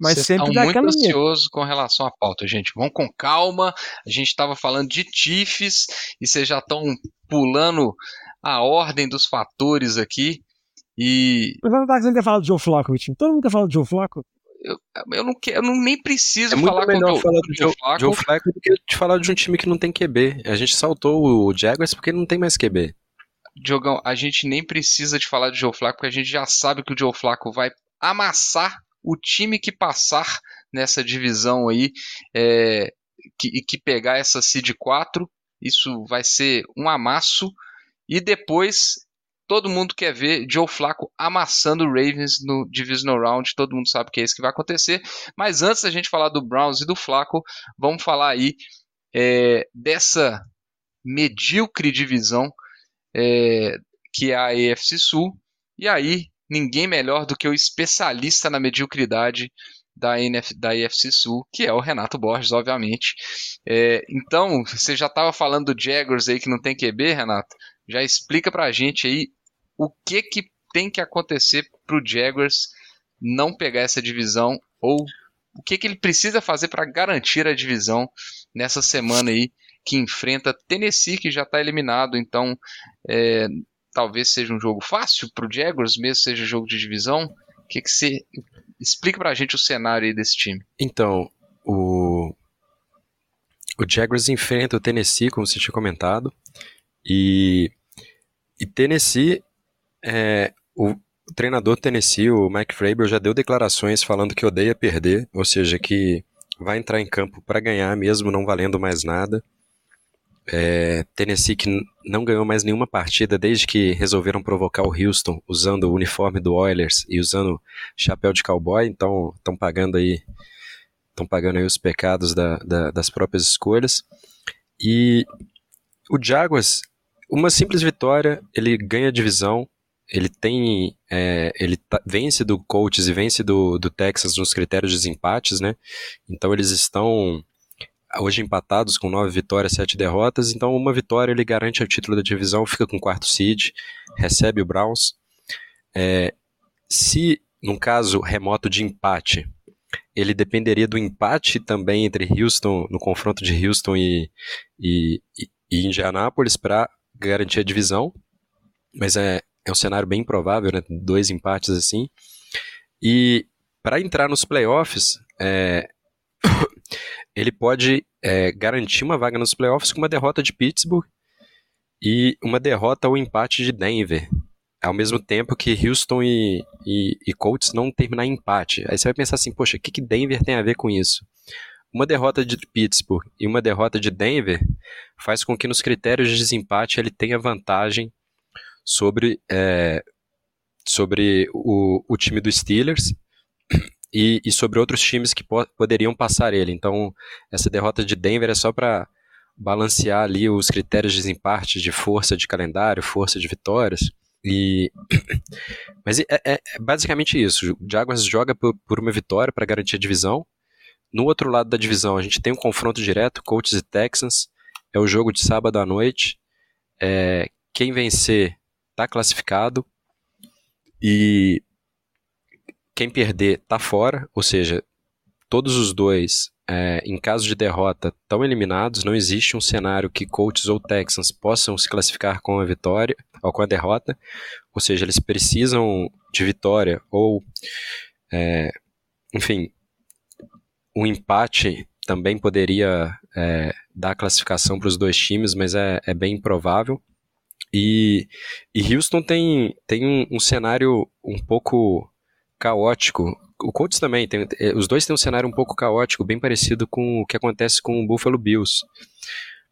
Mas Vocês sempre estão muito ansioso com relação à pauta, gente. Vamos com calma. A gente estava falando de Tifes e vocês já estão pulando a ordem dos fatores aqui. E. Mas não tá ter falado do Joe Flacco, Vitinho. Todo mundo quer falar do Joe Flacco. Eu, eu não quero, eu não, nem preciso é falar muito melhor falar do Joe, Flacco. Joe Flacco do que te falar de um time que não tem QB. A gente saltou o Jaguars porque não tem mais QB. Diogão, a gente nem precisa de falar de Joe Flacco porque a gente já sabe que o Joe Flacco vai amassar o time que passar nessa divisão aí é, que, e que pegar essa seed 4, isso vai ser um amasso. E depois todo mundo quer ver Joe Flacco amassando o Ravens no Divisional Round, todo mundo sabe que é isso que vai acontecer. Mas antes da gente falar do Browns e do Flacco, vamos falar aí é, dessa medíocre divisão é, que é a AFC Sul. E aí ninguém melhor do que o especialista na mediocridade da, NF, da IFC Sul, que é o Renato Borges, obviamente. É, então, você já estava falando do Jaguars aí que não tem QB, Renato? Já explica pra gente aí o que que tem que acontecer pro Jaguars não pegar essa divisão ou o que que ele precisa fazer para garantir a divisão nessa semana aí que enfrenta Tennessee, que já está eliminado. Então, é, talvez seja um jogo fácil para o Jaguars, mesmo seja jogo de divisão? O que, que você explica para a gente o cenário aí desse time? Então, o o Jaguars enfrenta o Tennessee, como você tinha comentado, e, e Tennessee, é, o, treinador Tennessee, o Mike Frabel, já deu declarações falando que odeia perder, ou seja, que vai entrar em campo para ganhar mesmo não valendo mais nada. É, Tennessee que não ganhou mais nenhuma partida desde que resolveram provocar o Houston usando o uniforme do Oilers e usando chapéu de cowboy, então estão pagando aí estão pagando aí os pecados da, da, das próprias escolhas. E o Jaguars, uma simples vitória, ele ganha a divisão, ele tem é, ele tá, vence do Colts e vence do, do Texas nos critérios de desempates, né? Então eles estão hoje empatados com nove vitórias, sete derrotas. Então, uma vitória ele garante o título da divisão, fica com quarto seed, recebe o Browns. É, se, num caso remoto de empate, ele dependeria do empate também entre Houston, no confronto de Houston e, e, e Indianápolis, para garantir a divisão. Mas é, é um cenário bem improvável, né? Dois empates assim. E para entrar nos playoffs, é, ele pode é, garantir uma vaga nos playoffs com uma derrota de Pittsburgh e uma derrota ou empate de Denver. Ao mesmo tempo que Houston e, e, e Colts não terminar em empate. Aí você vai pensar assim, poxa, o que, que Denver tem a ver com isso? Uma derrota de Pittsburgh e uma derrota de Denver faz com que nos critérios de desempate ele tenha vantagem sobre, é, sobre o, o time dos Steelers e, e sobre outros times que po poderiam passar ele. Então, essa derrota de Denver é só para balancear ali os critérios de desempate de força de calendário, força de vitórias. E mas é, é, é basicamente isso. O Jaguars joga por, por uma vitória para garantir a divisão. No outro lado da divisão, a gente tem um confronto direto, Colts e Texans. É o jogo de sábado à noite. É, quem vencer está classificado. E quem perder tá fora, ou seja, todos os dois, é, em caso de derrota, estão eliminados. Não existe um cenário que Colts ou Texans possam se classificar com a vitória ou com a derrota. Ou seja, eles precisam de vitória ou, é, enfim, um empate também poderia é, dar classificação para os dois times, mas é, é bem improvável. E, e Houston tem, tem um, um cenário um pouco caótico. O Colts também, tem, é, os dois têm um cenário um pouco caótico, bem parecido com o que acontece com o Buffalo Bills.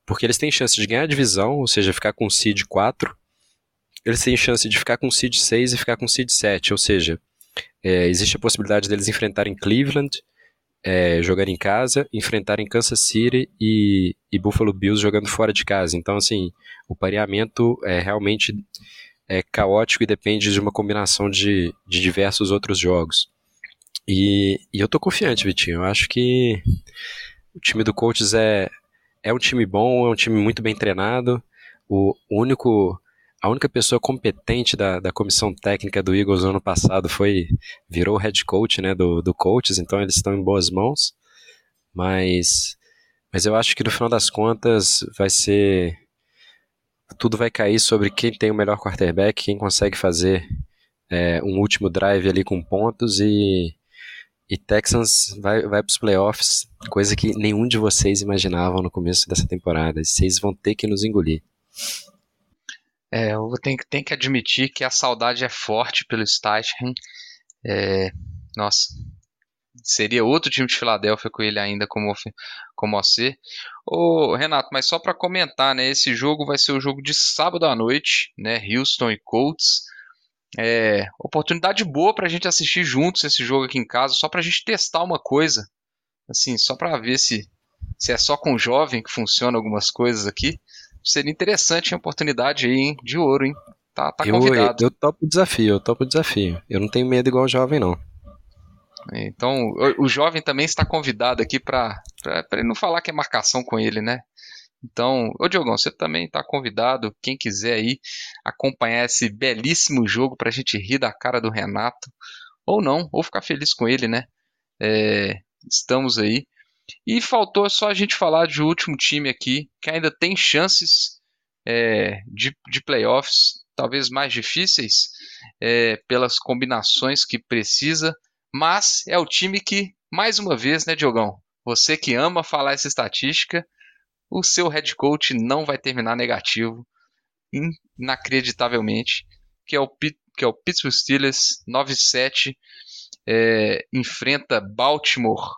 Porque eles têm chance de ganhar a divisão, ou seja, ficar com o seed 4. Eles têm chance de ficar com o seed 6 e ficar com o seed 7, ou seja, é, existe a possibilidade deles enfrentarem Cleveland é, jogando em casa, enfrentarem Kansas City e, e Buffalo Bills jogando fora de casa. Então, assim, o pareamento é realmente é caótico e depende de uma combinação de, de diversos outros jogos. E, e eu tô confiante, Vitinho. Eu acho que o time do Colts é, é um time bom, é um time muito bem treinado. O único a única pessoa competente da, da comissão técnica do Eagles no ano passado foi virou head coach né, do, do coaches, então eles estão em boas mãos. Mas, mas eu acho que no final das contas vai ser. Tudo vai cair sobre quem tem o melhor quarterback, quem consegue fazer é, um último drive ali com pontos e, e Texans vai, vai para os playoffs, coisa que nenhum de vocês imaginavam no começo dessa temporada. Vocês vão ter que nos engolir. É, eu tenho, tenho que admitir que a saudade é forte pelo Steichen. É, nossa, seria outro time de Filadélfia com ele ainda como, como. Ô, Renato, mas só para comentar, né? Esse jogo vai ser o jogo de sábado à noite, né? Houston e Colts. É, oportunidade boa para a gente assistir juntos esse jogo aqui em casa, só para a gente testar uma coisa, assim, só para ver se, se é só com jovem que funciona algumas coisas aqui seria interessante a oportunidade aí, hein? De ouro, hein? Tá, tá convidado. Eu, eu topo o desafio, eu topo o desafio. Eu não tenho medo igual o jovem, não. Então, o, o jovem também está convidado aqui para ele não falar que é marcação com ele, né? Então, ô Diogão, você também está convidado, quem quiser aí acompanhar esse belíssimo jogo para a gente rir da cara do Renato, ou não, ou ficar feliz com ele, né? É, estamos aí. E faltou só a gente falar de último time aqui, que ainda tem chances é, de, de playoffs, talvez mais difíceis, é, pelas combinações que precisa, mas é o time que, mais uma vez, né, Diogão? Você que ama falar essa estatística, o seu head coach não vai terminar negativo, inacreditavelmente, que é o, que é o Pittsburgh Steelers 9-7, é, enfrenta Baltimore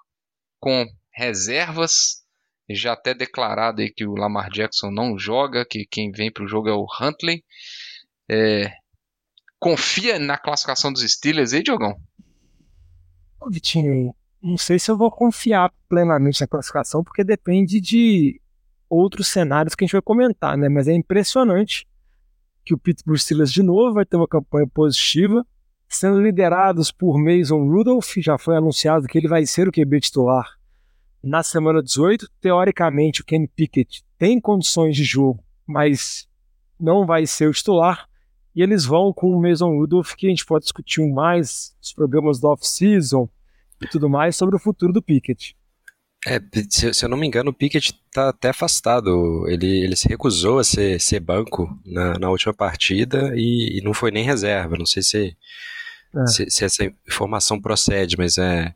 com reservas. Já até declarado aí que o Lamar Jackson não joga, que quem vem para o jogo é o Huntley. É, confia na classificação dos Steelers aí, Diogão? Ô, Vitinho, não sei se eu vou confiar plenamente na classificação, porque depende de outros cenários que a gente vai comentar, né? Mas é impressionante que o Pittsburgh Steelers de novo vai ter uma campanha positiva, sendo liderados por Mason Rudolph, já foi anunciado que ele vai ser o QB titular na semana 18. Teoricamente, o Kenny Pickett tem condições de jogo, mas não vai ser o titular. E eles vão com o Mason Rudolph, que a gente pode discutir mais os problemas do off-season e tudo mais sobre o futuro do Pickett. É, se, se, eu não me engano, o Pickett está até afastado. Ele, ele se recusou a ser, ser banco na, na última partida e, e, não foi nem reserva. Não sei se, é. se, se, essa informação procede, mas é.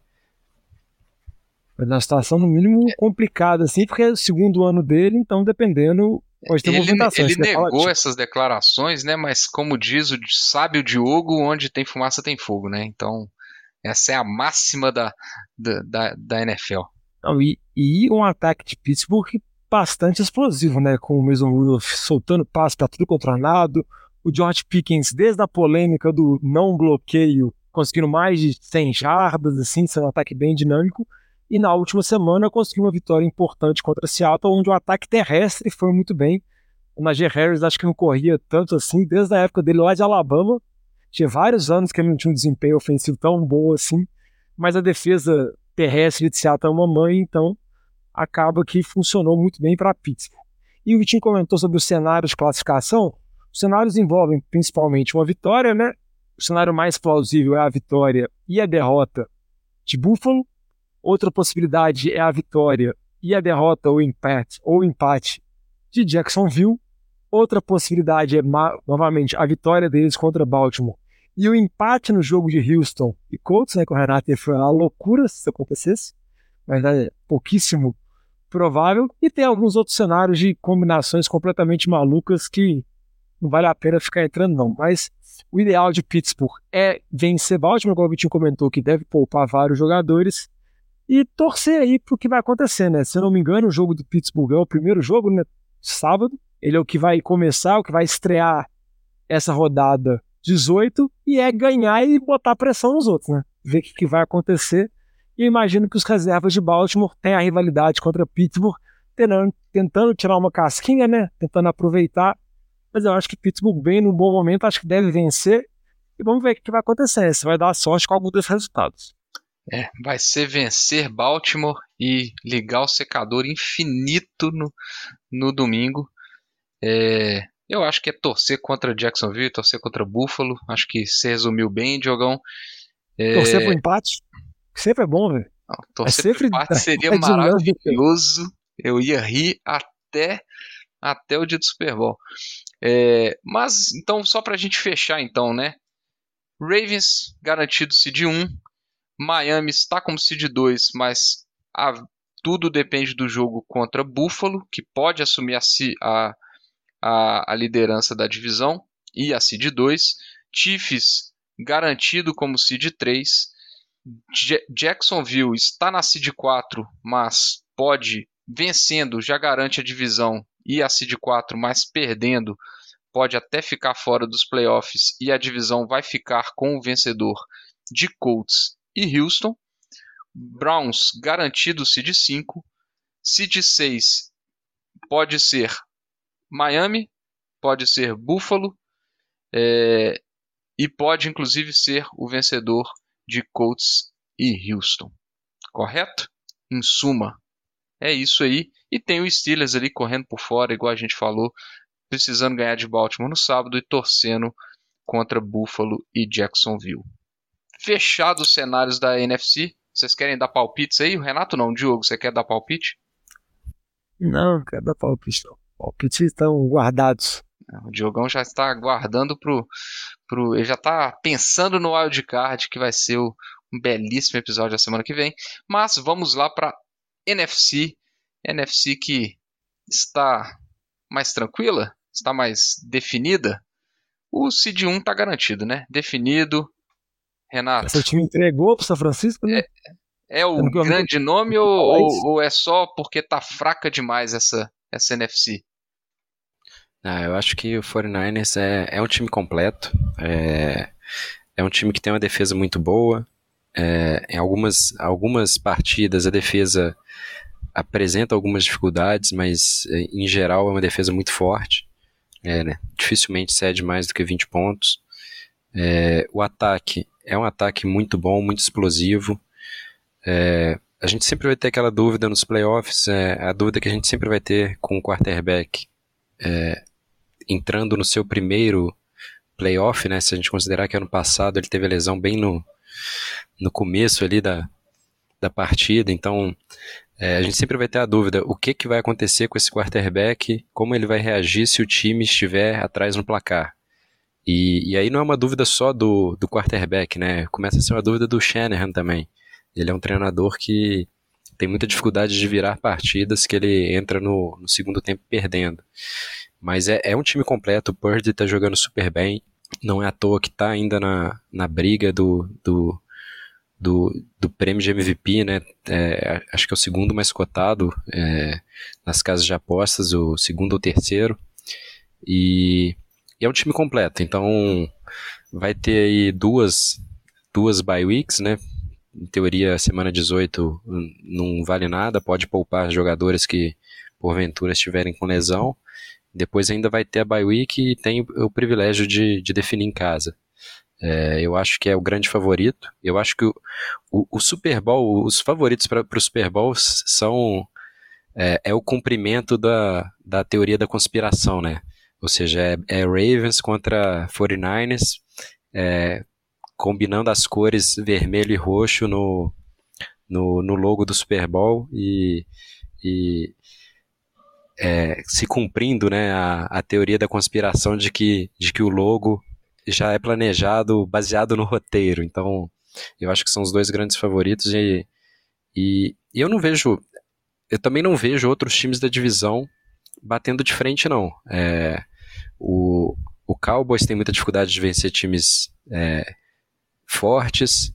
Mas na situação, no mínimo, é. complicada, assim, porque é o segundo ano dele, então, dependendo, pode ter ele, movimentações. Ele negou tipo essas declarações, né? Mas, como diz o sábio Diogo, onde tem fumaça tem fogo, né? Então, essa é a máxima da, da, da, da NFL. Não, e, e um ataque de Pittsburgh bastante explosivo, né? Com o Mason Rudolph soltando passe para tudo controlado. O George Pickens, desde a polêmica do não bloqueio, conseguindo mais de 100 jardas, assim, sendo um ataque bem dinâmico. E na última semana conseguiu uma vitória importante contra Seattle, onde o ataque terrestre foi muito bem. O Najee Harris acho que não corria tanto assim desde a época dele lá de Alabama. Tinha vários anos que ele não tinha um desempenho ofensivo tão bom assim, mas a defesa terrestre de Seattle é uma mãe, então acaba que funcionou muito bem para Pittsburgh. E o Vitinho comentou sobre o cenário de classificação. Os cenários envolvem principalmente uma vitória, né? O cenário mais plausível é a vitória e a derrota de Buffalo, Outra possibilidade é a vitória e a derrota ou empate ou empate de Jacksonville. Outra possibilidade é novamente a vitória deles contra Baltimore e o empate no jogo de Houston e Colts, né, com o Renato foi uma loucura se isso acontecesse, mas é pouquíssimo provável. E tem alguns outros cenários de combinações completamente malucas que não vale a pena ficar entrando, não. Mas o ideal de Pittsburgh é vencer Baltimore, como o Vitinho comentou, que deve poupar vários jogadores e torcer aí pro que vai acontecer, né? Se eu não me engano, o jogo do Pittsburgh é o primeiro jogo, né? Sábado. Ele é o que vai começar, o que vai estrear essa rodada 18 e é ganhar e botar pressão nos outros, né? Ver o que, que vai acontecer. E eu imagino que os reservas de Baltimore têm a rivalidade contra Pittsburgh, tentando, tentando tirar uma casquinha, né? Tentando aproveitar. Mas eu acho que Pittsburgh vem num bom momento, acho que deve vencer. E vamos ver o que vai acontecer, se vai dar sorte com algum desses resultados. É, vai ser vencer Baltimore e ligar o secador infinito no, no domingo. É, eu acho que é torcer contra Jacksonville, torcer contra Buffalo. Acho que você resumiu bem, Diogão. É... Torcer pro empate? Sempre é bom, velho. Torcer é sempre... pro empate seria é maravilhoso. Eu ia rir até, até o dia do Super Bowl. É, mas, então, só pra gente fechar, então, né? Ravens garantido seed 1. Miami está como seed 2, mas a, tudo depende do jogo contra Buffalo, que pode assumir a, a, a, liderança da divisão, e a seed 2. Chiefs garantido como seed 3. Jacksonville está na seed 4, mas pode, vencendo, já garante a divisão e a seed 4, mas perdendo, pode até ficar fora dos playoffs e a divisão vai ficar com o vencedor de Colts e Houston. Browns garantido seed 5. Seed 6 pode ser Miami, pode ser Buffalo é, e pode inclusive ser o vencedor de Colts e Houston. Correto? Em suma, é isso aí. E tem o Steelers ali correndo por fora, igual a gente falou, precisando ganhar de Baltimore no sábado e torcendo contra Buffalo e Jacksonville. Fechados os cenários da NFC, vocês querem dar palpites aí? O Renato não, o Diogo, você quer dar palpite? Não, não quero dar palpite não. Palpites estão guardados. O Diogão já está aguardando pro, pro. Ele já está pensando no wildcard, que vai ser o, um belíssimo episódio da semana que vem. Mas vamos lá para NFC. NFC que está mais tranquila, está mais definida, o Cid 1 está garantido, né? Definido. Renato. Seu time entregou para o São Francisco, né? É, é o grande nome ou, ou, ou, é só porque tá fraca demais essa, essa NFC? Ah, eu acho que o 49ers é, é um time completo. É, é um time que tem uma defesa muito boa. É, em algumas, algumas partidas a defesa apresenta algumas dificuldades, mas eh, em geral é uma defesa muito forte. É, né? Dificilmente cede mais do que 20 pontos. É, o ataque é um ataque muito bom, muito explosivo. É, a gente sempre vai ter aquela dúvida nos playoffs, é, a dúvida que a gente sempre vai ter com o quarterback é, entrando no seu primeiro playoff, né? Se a gente considerar que ano passado ele teve a lesão bem no, no começo ali da, da partida, então é, a gente sempre vai ter a dúvida: o que, que vai acontecer com esse quarterback, como ele vai reagir se o time estiver atrás no placar. E, e aí não é uma dúvida só do, do quarterback, né? Começa a ser uma dúvida do Shanahan também. Ele é um treinador que tem muita dificuldade de virar partidas que ele entra no, no segundo tempo perdendo. Mas é, é um time completo, o Purdy tá jogando super bem. Não é à toa que tá ainda na, na briga do, do, do, do prêmio de MVP, né? É, acho que é o segundo mais cotado é, nas casas de apostas, o segundo ou terceiro. E, e, é um time completo, então vai ter aí duas, duas bye weeks, né? Em teoria, semana 18 não vale nada, pode poupar jogadores que porventura estiverem com lesão. Depois ainda vai ter a bye week e tem o privilégio de, de definir em casa. É, eu acho que é o grande favorito. Eu acho que o, o, o Super Bowl, os favoritos para o Super Bowl são é, é, o cumprimento da, da teoria da conspiração, né? Ou seja, é, é Ravens contra 49ers, é, combinando as cores vermelho e roxo no, no, no logo do Super Bowl e, e é, se cumprindo né, a, a teoria da conspiração de que, de que o logo já é planejado baseado no roteiro. Então, eu acho que são os dois grandes favoritos e, e, e eu não vejo, eu também não vejo outros times da divisão batendo de frente não. É, o, o Cowboys tem muita dificuldade de vencer times é, fortes.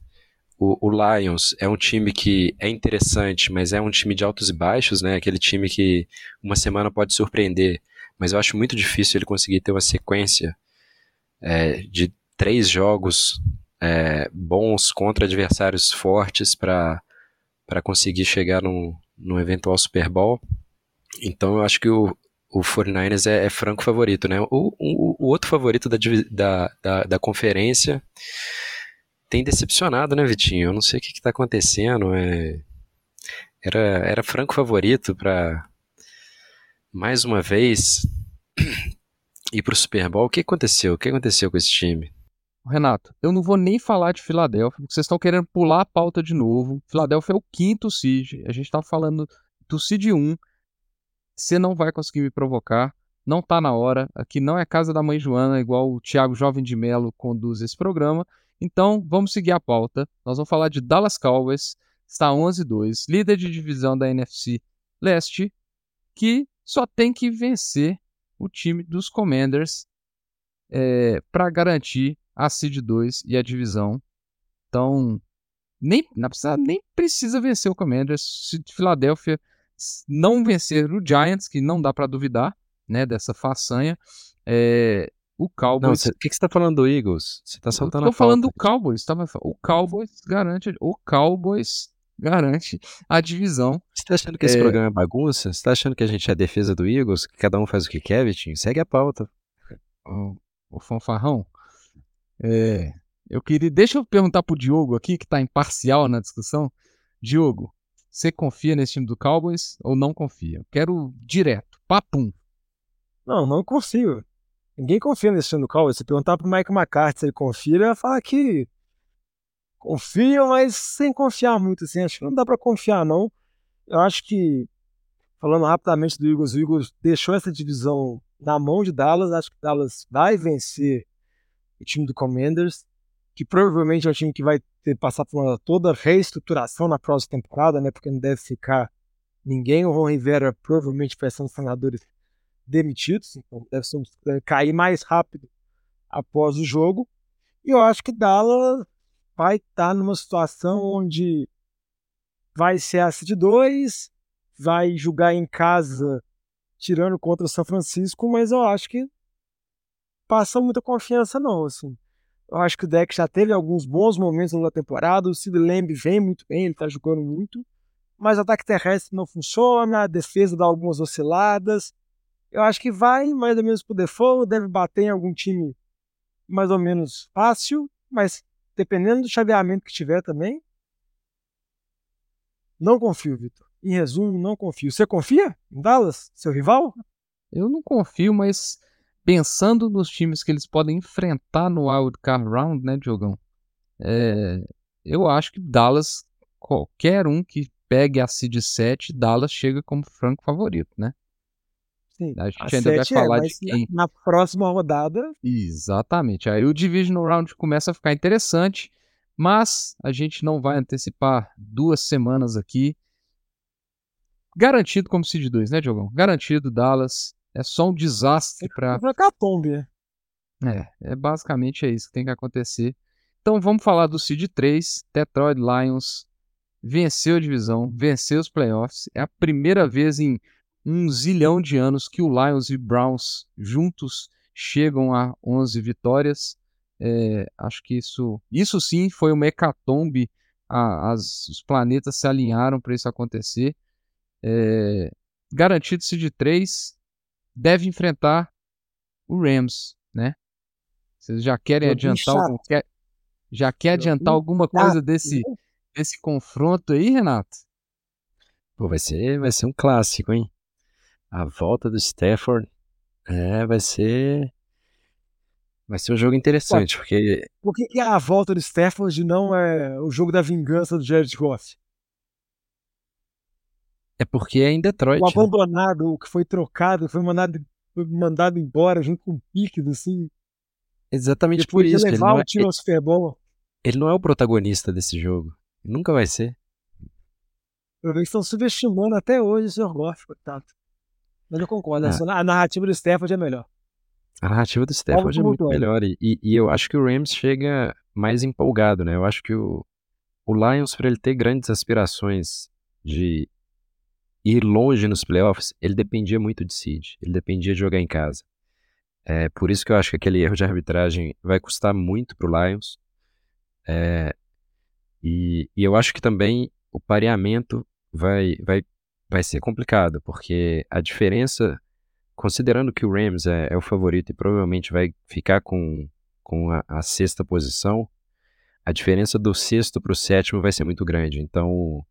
O, o, Lions é um time que é interessante, mas é um time de altos e baixos, né? Aquele time que uma semana pode surpreender, mas eu acho muito difícil ele conseguir ter uma sequência é, de três jogos é, bons contra adversários fortes para conseguir chegar num, num eventual Super Bowl. Então eu acho que o, o 49ers é, é franco favorito, né? O, o, o outro favorito da, da, da, da, conferência tem decepcionado, né, Vitinho? Eu não sei o que está acontecendo. É... Era, era franco favorito para mais uma vez ir para o Super Bowl. O que aconteceu? O que aconteceu com esse time? Renato, eu não vou nem falar de Filadélfia, porque vocês estão querendo pular a pauta de novo. Filadélfia é o quinto seed. A gente estava falando do seed 1. Você não vai conseguir me provocar. Não tá na hora. Aqui não é casa da mãe Joana, igual o Thiago Jovem de Melo conduz esse programa. Então, vamos seguir a pauta. Nós vamos falar de Dallas Cowboys, está 11-2, líder de divisão da NFC Leste, que só tem que vencer o time dos Commanders é, para garantir a Seed 2 e a divisão. Então, nem, não precisa, nem precisa vencer o Commanders. Se Filadélfia não vencer o Giants, que não dá para duvidar né, dessa façanha, é, o Cowboys. o que, que você está falando do Eagles? Você está soltando eu tô falando do Cowboys. Tava, o Cowboys garante. O Cowboys garante a divisão. Você tá achando que esse é... programa é bagunça? Você tá achando que a gente é a defesa do Eagles? Que cada um faz o que quer, Vitinho? Segue a pauta. O, o fanfarrão. É, eu queria. Deixa eu perguntar pro Diogo aqui, que tá imparcial na discussão. Diogo, você confia nesse time do Cowboys ou não confia? Quero direto, papum. Não, não confio. Ninguém confia nesse time do Cowboys. Se perguntar pro Mike McCarthy se ele confia, ele vai falar que confia, mas sem confiar muito. Assim. Acho que não dá para confiar, não. Eu acho que, falando rapidamente do Eagles, o Eagles deixou essa divisão na mão de Dallas. Acho que Dallas vai vencer o time do Commanders, que provavelmente é o time que vai ter passado por uma, toda reestruturação na próxima temporada, né? Porque não deve ficar ninguém. O Ron Rivera provavelmente vai ser um senadores demitidos, então deve, ser, deve cair mais rápido após o jogo. E eu acho que Dallas vai estar tá numa situação onde vai ser a City 2, vai jogar em casa tirando contra o São Francisco, mas eu acho que passa muita confiança, não, assim. Eu acho que o deck já teve alguns bons momentos na temporada. O Sid Lamb vem muito bem, ele tá jogando muito. Mas ataque terrestre não funciona, a defesa dá algumas osciladas. Eu acho que vai mais ou menos pro default, deve bater em algum time mais ou menos fácil, mas dependendo do chaveamento que tiver também. Não confio, Vitor. Em resumo, não confio. Você confia em Dallas, seu rival? Eu não confio, mas pensando nos times que eles podem enfrentar no Wild Card Round, né, Diogão? É, eu acho que Dallas, qualquer um que pegue a seed 7, Dallas chega como franco favorito, né? Sim, a gente a ainda vai é, falar é, de quem. Na próxima rodada. Exatamente. Aí o Divisional Round começa a ficar interessante, mas a gente não vai antecipar duas semanas aqui. Garantido como seed 2, né, Diogão? Garantido Dallas. É só um desastre para. É catombe. É, é basicamente é isso que tem que acontecer. Então vamos falar do Seed 3. Detroit Lions venceu a divisão, venceu os playoffs. É a primeira vez em um zilhão de anos que o Lions e Browns juntos chegam a 11 vitórias. É, acho que isso, isso sim foi uma hecatombe. A, as, os planetas se alinharam para isso acontecer. É, garantido Seed 3 deve enfrentar o Rams, né? Vocês já querem adiantar algum, quer, já quer adiantar alguma coisa desse desse confronto aí, Renato? Pô, vai ser, vai ser um clássico, hein? A volta do Stafford é, vai ser vai ser um jogo interessante, Pô, porque Por que a volta do Stafford não é o jogo da vingança do Jared Goff? É porque é em Detroit. O né? abandonado, né? o que foi trocado, foi mandado, foi mandado embora junto com o Pickens, assim. Exatamente por isso. levar ele não, o é time ao Super Bowl. Ele não é o protagonista desse jogo. Nunca vai ser. Eles estão subestimando até hoje o Sr. Goff, coitado. Mas eu concordo, ah. a narrativa do Stafford é melhor. A narrativa do Stafford é muito melhor. E, e, eu acho que o Rams chega mais empolgado, né? Eu acho que o, o Lions, para ele ter grandes aspirações de ir longe nos playoffs, ele dependia muito de seed, ele dependia de jogar em casa. É por isso que eu acho que aquele erro de arbitragem vai custar muito para o Lions. É, e, e, eu acho que também o pareamento vai, vai, vai ser complicado, porque a diferença, considerando que o Rams é, é o favorito e provavelmente vai ficar com, com a, a sexta posição, a diferença do sexto para o sétimo vai ser muito grande. Então,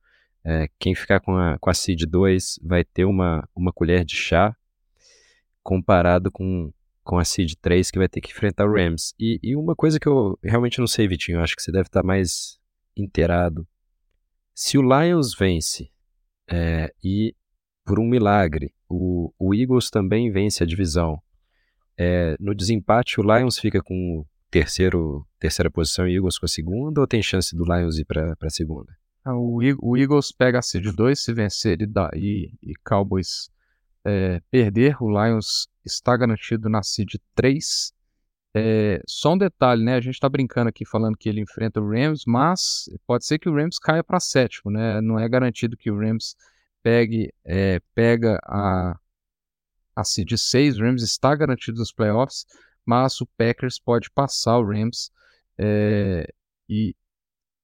é, quem ficar com a, com a seed 2 vai ter uma, uma colher de chá comparado com, com a seed 3 que vai ter que enfrentar o Rams. E, e uma coisa que eu realmente não sei, Vitinho, acho que você deve estar mais inteirado. Se o Lions vence é, e, por um milagre, o, o Eagles também vence a divisão, é, no desempate o Lions fica com terceiro, terceira posição e Eagles com a segunda, ou tem chance do Lions ir para a segunda? Ah, o, o, Eagles pega a seed 2, se vencer e, dá, e, e Cowboys é, perder, o Lions está garantido na seed 3. É, só um detalhe, né? A gente está brincando aqui falando que ele enfrenta o Rams, mas pode ser que o Rams caia para sétimo, né? Não é garantido que o Rams pegue, é, pega a, a seed 6. O Rams está garantido nos playoffs mas o Packers pode passar o Rams é, e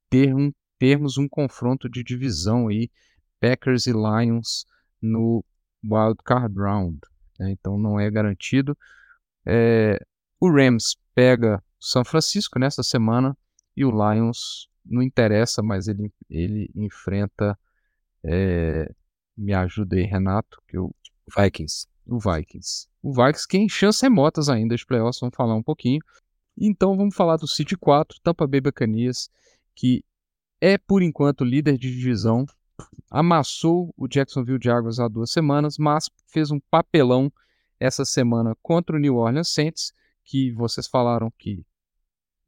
ter um, termos um confronto de divisão aí, Packers e Lions no Wild Card Round. Né? Então não é garantido. É, o Rams pega São Francisco nessa semana e o Lions não interessa, mas ele, ele enfrenta. É, me ajuda aí, Renato, que o Vikings. O Vikings. O Vikings que tem chances remotas ainda de playoffs, vamos falar um pouquinho. Então vamos falar do City 4, Tampa Bay Buccaneers, que é por enquanto líder de divisão, amassou o Jacksonville Jaguars há duas semanas, mas fez um papelão essa semana contra o New Orleans Saints, que vocês falaram que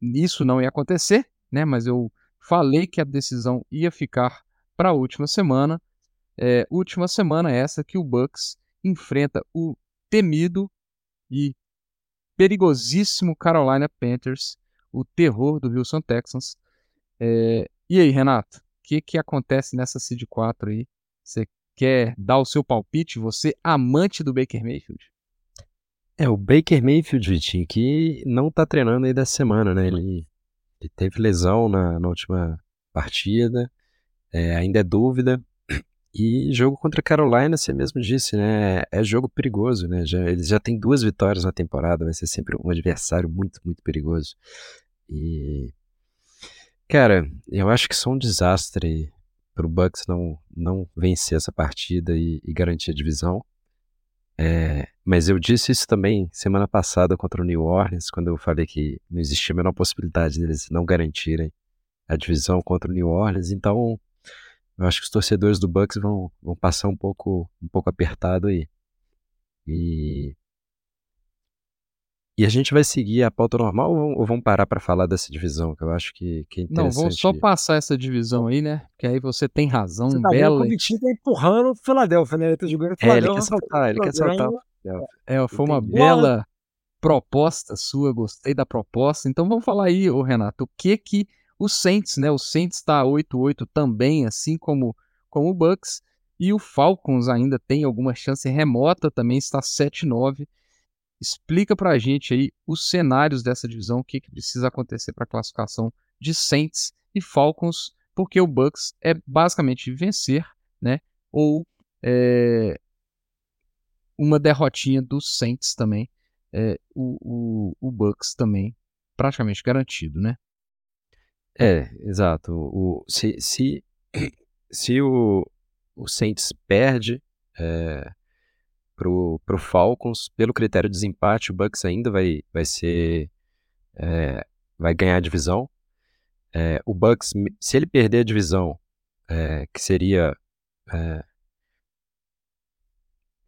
isso não ia acontecer, né? Mas eu falei que a decisão ia ficar para a última semana. É, última semana essa que o Bucks enfrenta o temido e perigosíssimo Carolina Panthers, o terror do Wilson Texans. É, e aí, Renato, o que, que acontece nessa Seed 4 aí? Você quer dar o seu palpite? Você, amante do Baker Mayfield? É, o Baker Mayfield, Vitinho, que não tá treinando aí dessa semana, né? Ele, ele teve lesão na, na última partida, é, ainda é dúvida. E jogo contra a Carolina, você mesmo disse, né? É jogo perigoso, né? Já, eles já têm duas vitórias na temporada, vai ser sempre um adversário muito, muito perigoso. E. Cara, eu acho que só um desastre pro Bucks não, não vencer essa partida e, e garantir a divisão. É, mas eu disse isso também semana passada contra o New Orleans, quando eu falei que não existia a menor possibilidade deles não garantirem a divisão contra o New Orleans. Então, eu acho que os torcedores do Bucks vão, vão passar um pouco, um pouco apertado aí. E, e a gente vai seguir a pauta normal ou vamos parar para falar dessa divisão, que eu acho que, que é interessante. Não, vamos só passar essa divisão aí, né? Que aí você tem razão, você tá bela. O Vitinho tá empurrando o Philadelphia, né? Ele tá jogando É, ele quer saltar, ele quer saltar. É, foi uma bela proposta sua, gostei da proposta. Então vamos falar aí, ô Renato, o que que o Saints, né? O Saints está 8-8 também, assim como, como o Bucks. E o Falcons ainda tem alguma chance remota, também está 7-9. Explica para a gente aí os cenários dessa divisão, o que, que precisa acontecer para a classificação de Saints e Falcons, porque o Bucks é basicamente vencer, né? Ou é, uma derrotinha dos Saints também. É, o, o, o Bucks também praticamente garantido, né? É, exato. O, se, se, se o, o Saints perde é, pro, pro Falcons, pelo critério de desempate, o Bucks ainda vai, vai ser. É, vai ganhar a divisão. É, o Bucks, se ele perder a divisão, é, que seria. É,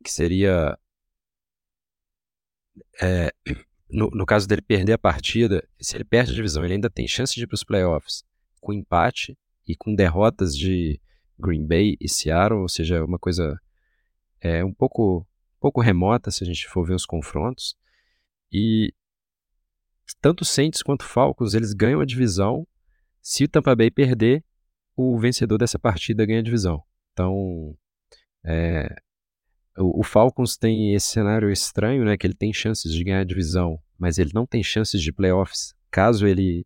que seria. É, no, no caso dele perder a partida, se ele perde a divisão, ele ainda tem chance de ir para os playoffs com empate e com derrotas de Green Bay e Seattle, ou seja, uma coisa é, um pouco, pouco remota se a gente for ver os confrontos. E tanto Saints quanto Falcons, eles ganham a divisão. Se o Tampa Bay perder, o vencedor dessa partida ganha a divisão. Então, é, o, o, Falcons tem esse cenário estranho, né? Que ele tem chances de ganhar a divisão, mas ele não tem chances de playoffs caso ele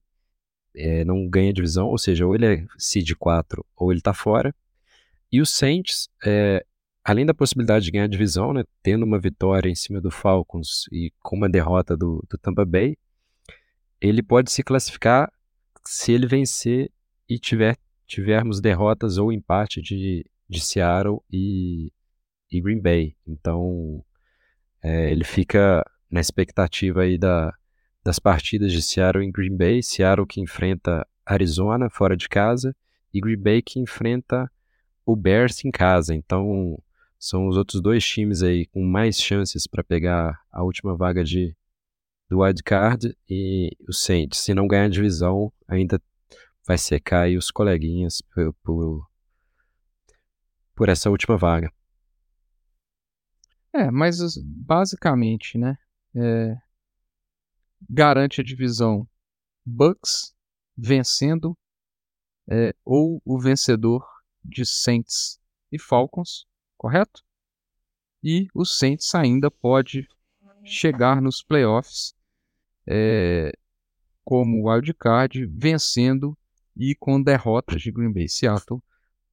é, não ganha divisão, ou seja, ou ele é seed 4 ou ele está fora. E o Saints, é, além da possibilidade de ganhar divisão, né, tendo uma vitória em cima do Falcons e com uma derrota do, do Tampa Bay, ele pode se classificar se ele vencer e tiver, tivermos derrotas ou empate de, de Seattle e, e Green Bay. Então, é, ele fica na expectativa aí da, das partidas de Seattle e Green Bay. Seattle que enfrenta Arizona fora de casa e Green Bay que enfrenta o Bears em casa. Então, são os outros dois times aí com mais chances para pegar a última vaga de do wild card e o Saints, se não ganhar a divisão, ainda vai secar aí os coleguinhas por, por, por essa última vaga. É, mas basicamente, né? É, garante a divisão Bucks vencendo é, ou o vencedor de Saints e Falcons, correto? E o Saints ainda pode chegar nos playoffs é, como wildcard, vencendo e com derrotas de Green Bay e Seattle.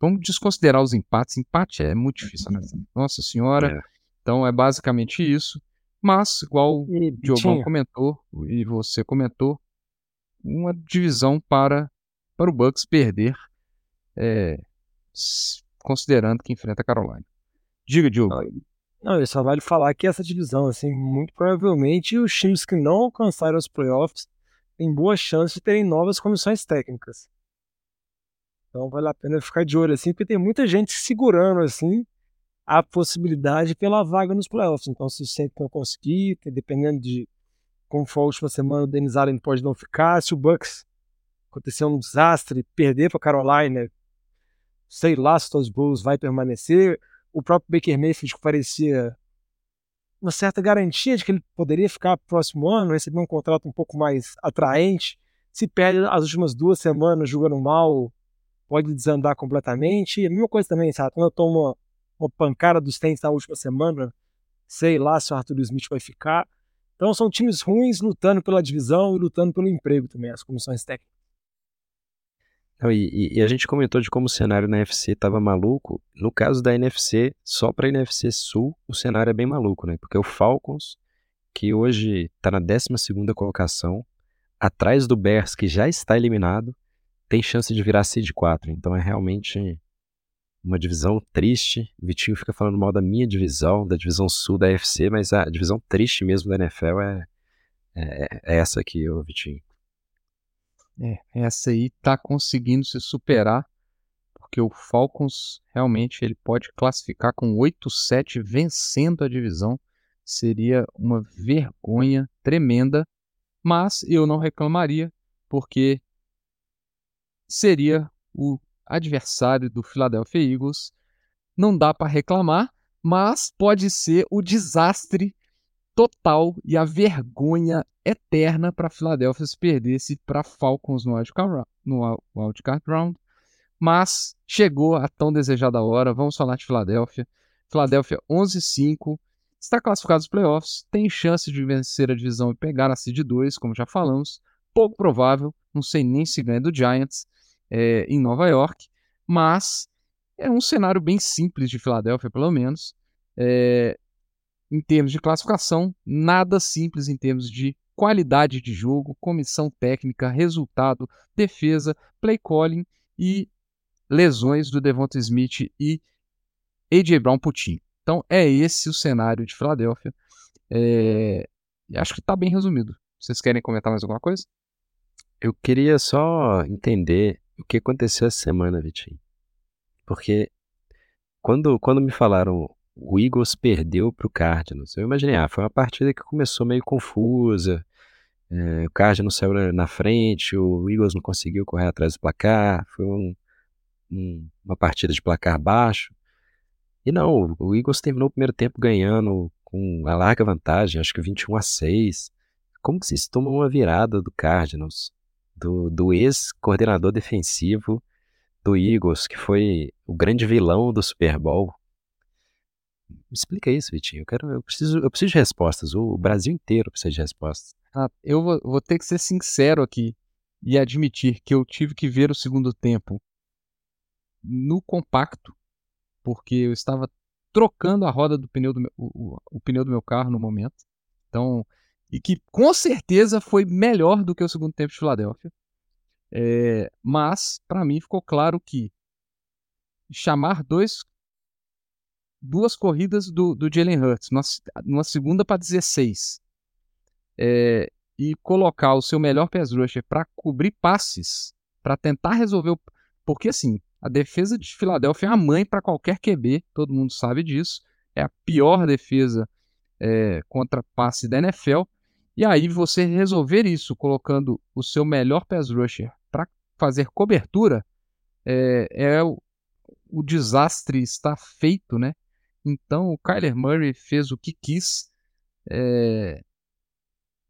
Vamos desconsiderar os empates. Empate é muito difícil, né? Nossa Senhora. É. Então é basicamente isso. Mas, igual o Diogão comentou e você comentou, uma divisão para, para o Bucks perder, é, considerando que enfrenta a Carolina. Diga, Diogo. Não, só vale falar que essa divisão, assim, muito provavelmente os times que não alcançaram os playoffs têm boa chance de terem novas comissões técnicas. Então vale a pena ficar de olho, assim, porque tem muita gente segurando, assim, a possibilidade pela vaga nos playoffs. Então, se o Saints não conseguir, dependendo de como for a última semana, o Dennis Allen pode não ficar. Se o Bucks acontecer um desastre, perder para Carolina, sei lá se os Bulls vai permanecer o próprio Baker Mayfield que parecia uma certa garantia de que ele poderia ficar próximo ano, receber um contrato um pouco mais atraente. Se perde as últimas duas semanas jogando mal, pode desandar completamente. E a mesma coisa também, sabe? Quando eu tomo uma, uma pancada dos Saints na última semana, sei lá se o Arthur Smith vai ficar. Então são times ruins lutando pela divisão e lutando pelo emprego também, as comissões técnicas. E, e, a gente comentou de como o cenário na NFC estava maluco. No caso da NFC, só para a NFC Sul, o cenário é bem maluco, né? Porque o Falcons, que hoje está na 12 colocação, atrás do Bears, que já está eliminado, tem chance de virar seed 4. Então é realmente uma divisão triste. O Vitinho fica falando mal da minha divisão, da divisão sul da NFC, mas a divisão triste mesmo da NFL é, é, é essa aqui, ô Vitinho. É, essa aí tá conseguindo se superar, porque o Falcons realmente ele pode classificar com 8-7 vencendo a divisão. Seria uma vergonha tremenda, mas eu não reclamaria, porque seria o adversário do Philadelphia Eagles. Não dá para reclamar, mas pode ser o desastre total e a vergonha eterna para Philadelphia se perdesse para Falcons no wildcard, no wildcard round. Mas chegou a tão desejada hora. Vamos falar de Filadélfia. Filadélfia 11-5. Está classificado nos playoffs. Tem chance de vencer a divisão e pegar a seed 2, como já falamos. Pouco provável. Não sei nem se ganha do Giants é, em Nova York. Mas é um cenário bem simples de Filadélfia, pelo menos. É, em termos de classificação, nada simples em termos de qualidade de jogo, comissão técnica, resultado, defesa, play calling e lesões do Devonta Smith e AJ Brown Putin. Então é esse o cenário de Filadélfia. É... Acho que está bem resumido. Vocês querem comentar mais alguma coisa? Eu queria só entender o que aconteceu essa semana, Vitinho. Porque quando, quando me falaram o Eagles perdeu para o Cardinals. Eu imaginei, ah, foi uma partida que começou meio confusa. É, o Cardinals saiu na frente, o Eagles não conseguiu correr atrás do placar. Foi um, um, uma partida de placar baixo. E não, o Eagles terminou o primeiro tempo ganhando com uma larga vantagem, acho que 21 a 6. Como que se tomou uma virada do Cardinals, do, do ex-coordenador defensivo do Eagles, que foi o grande vilão do Super Bowl, me explica isso, Vitinho. Eu, quero, eu, preciso, eu preciso de respostas. O Brasil inteiro precisa de respostas. Ah, eu vou, vou, ter que ser sincero aqui. e admitir que eu tive que ver o segundo tempo no compacto, porque eu estava trocando a roda do pneu do meu, o, o, o pneu do meu carro no momento. Então, e que com certeza foi melhor do que o segundo tempo de Filadélfia. É, mas, para mim, ficou claro que chamar dois, duas corridas do, do Jalen Hurts, numa, numa segunda para 16, é, e colocar o seu melhor pass rusher para cobrir passes, para tentar resolver o. Porque, assim, a defesa de Filadélfia é a mãe para qualquer QB, todo mundo sabe disso. É a pior defesa é, contra passe da NFL. E aí você resolver isso colocando o seu melhor pass rusher para fazer cobertura é, é o, o, desastre está feito, né? Então o Kyler Murray fez o que quis é,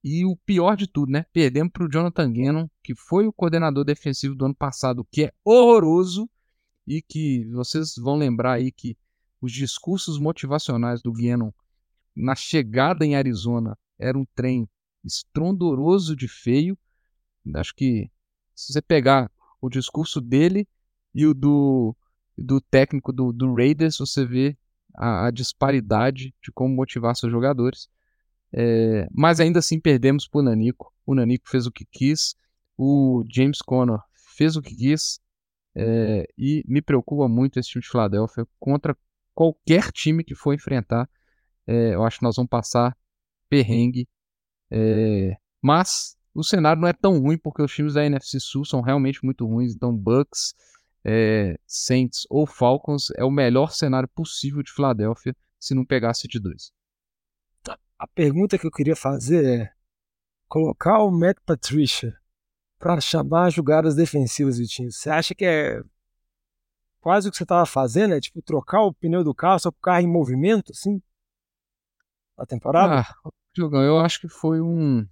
e o pior de tudo, né? Perdemos para o Jonathan Gannon, que foi o coordenador defensivo do ano passado, que é horroroso e que vocês vão lembrar aí que os discursos motivacionais do Gannon na chegada em Arizona era um trem estrondoroso de feio. Acho que se você pegar o discurso dele e o do, do técnico do, do Raiders, você vê a, a disparidade de como motivar seus jogadores. É, mas ainda assim perdemos para o Nanico. O Nanico fez o que quis, o James Conner fez o que quis. É, e me preocupa muito esse time de Filadélfia contra qualquer time que for enfrentar. É, eu acho que nós vamos passar perrengue. É, mas o cenário não é tão ruim porque os times da NFC Sul são realmente muito ruins. Então, Bucks, é, Saints ou Falcons é o melhor cenário possível de Filadélfia se não pegasse de dois. A pergunta que eu queria fazer é: colocar o Matt Patricia para chamar jogadas defensivas time, você acha que é quase o que você estava fazendo? É tipo trocar o pneu do carro só para o carro em movimento, assim? Na temporada? Ah, Jogão, eu acho que foi um.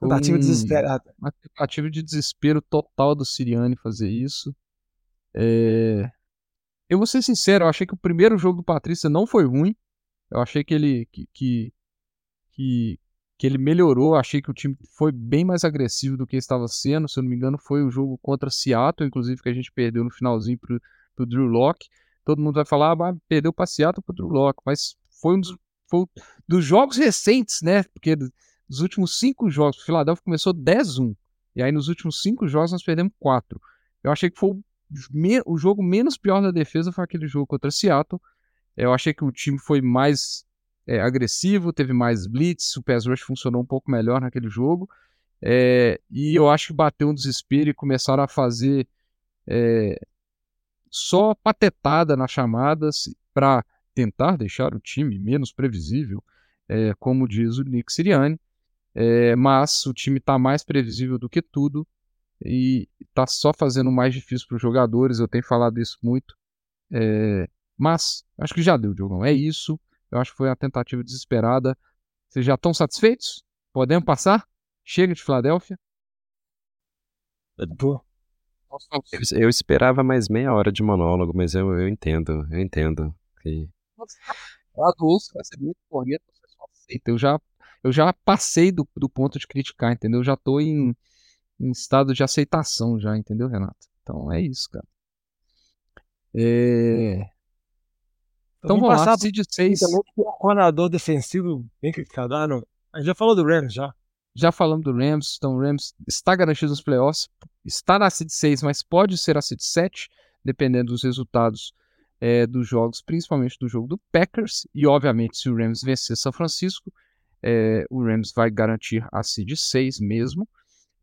Tentativa um, desesperada. Uma tentativa de desespero total do Siriani fazer isso. É... Eu vou ser sincero, eu achei que o primeiro jogo do Patrícia não foi ruim. Eu achei que ele que, que, que, que ele melhorou, achei que o time foi bem mais agressivo do que estava sendo. Se eu não me engano, foi o jogo contra Seattle, inclusive, que a gente perdeu no finalzinho pro, pro Drew Locke. Todo mundo vai falar, ah, perdeu para Seattle pro Drew Locke, mas foi um dos, foi dos jogos recentes, né? Porque dos últimos cinco jogos, o Philadelphia começou 10-1. E aí nos últimos cinco jogos nós perdemos quatro. Eu achei que foi o, jogo menos pior da defesa foi aquele jogo contra Seattle. Eu achei que o time foi mais é, agressivo, teve mais blitz, o pass rush funcionou um pouco melhor naquele jogo. É, e eu acho que bateu um desespero e começaram a fazer é, só patetada nas chamadas para tentar deixar o time menos previsível, é, como diz o Nick Siriani. É, mas o time está mais previsível do que tudo e está só fazendo mais difícil para os jogadores. Eu tenho falado isso muito. É, mas, acho que já deu, Diogão. É isso. Eu acho que foi uma tentativa desesperada. Vocês já estão satisfeitos? Podemos passar? Chega de Filadélfia? Eu, eu esperava mais meia hora de monólogo, mas eu, eu entendo, eu entendo. Que... O Adolfo vai ser muito correto, Eu já, eu já passei do, do ponto de criticar, entendeu? Eu já tô em, em estado de aceitação já, entendeu, Renato? Então é isso, cara. É... Então vamos passar lá, Seed 6. O coordenador defensivo bem criticado. Não. A gente já falou do Rams já. Já falamos do Rams, então o Rams está garantido nos playoffs, está na Seed 6, mas pode ser a Seed 7, dependendo dos resultados é, dos jogos, principalmente do jogo do Packers. E obviamente, se o Rams vencer São Francisco, é, o Rams vai garantir a Seed 6 mesmo.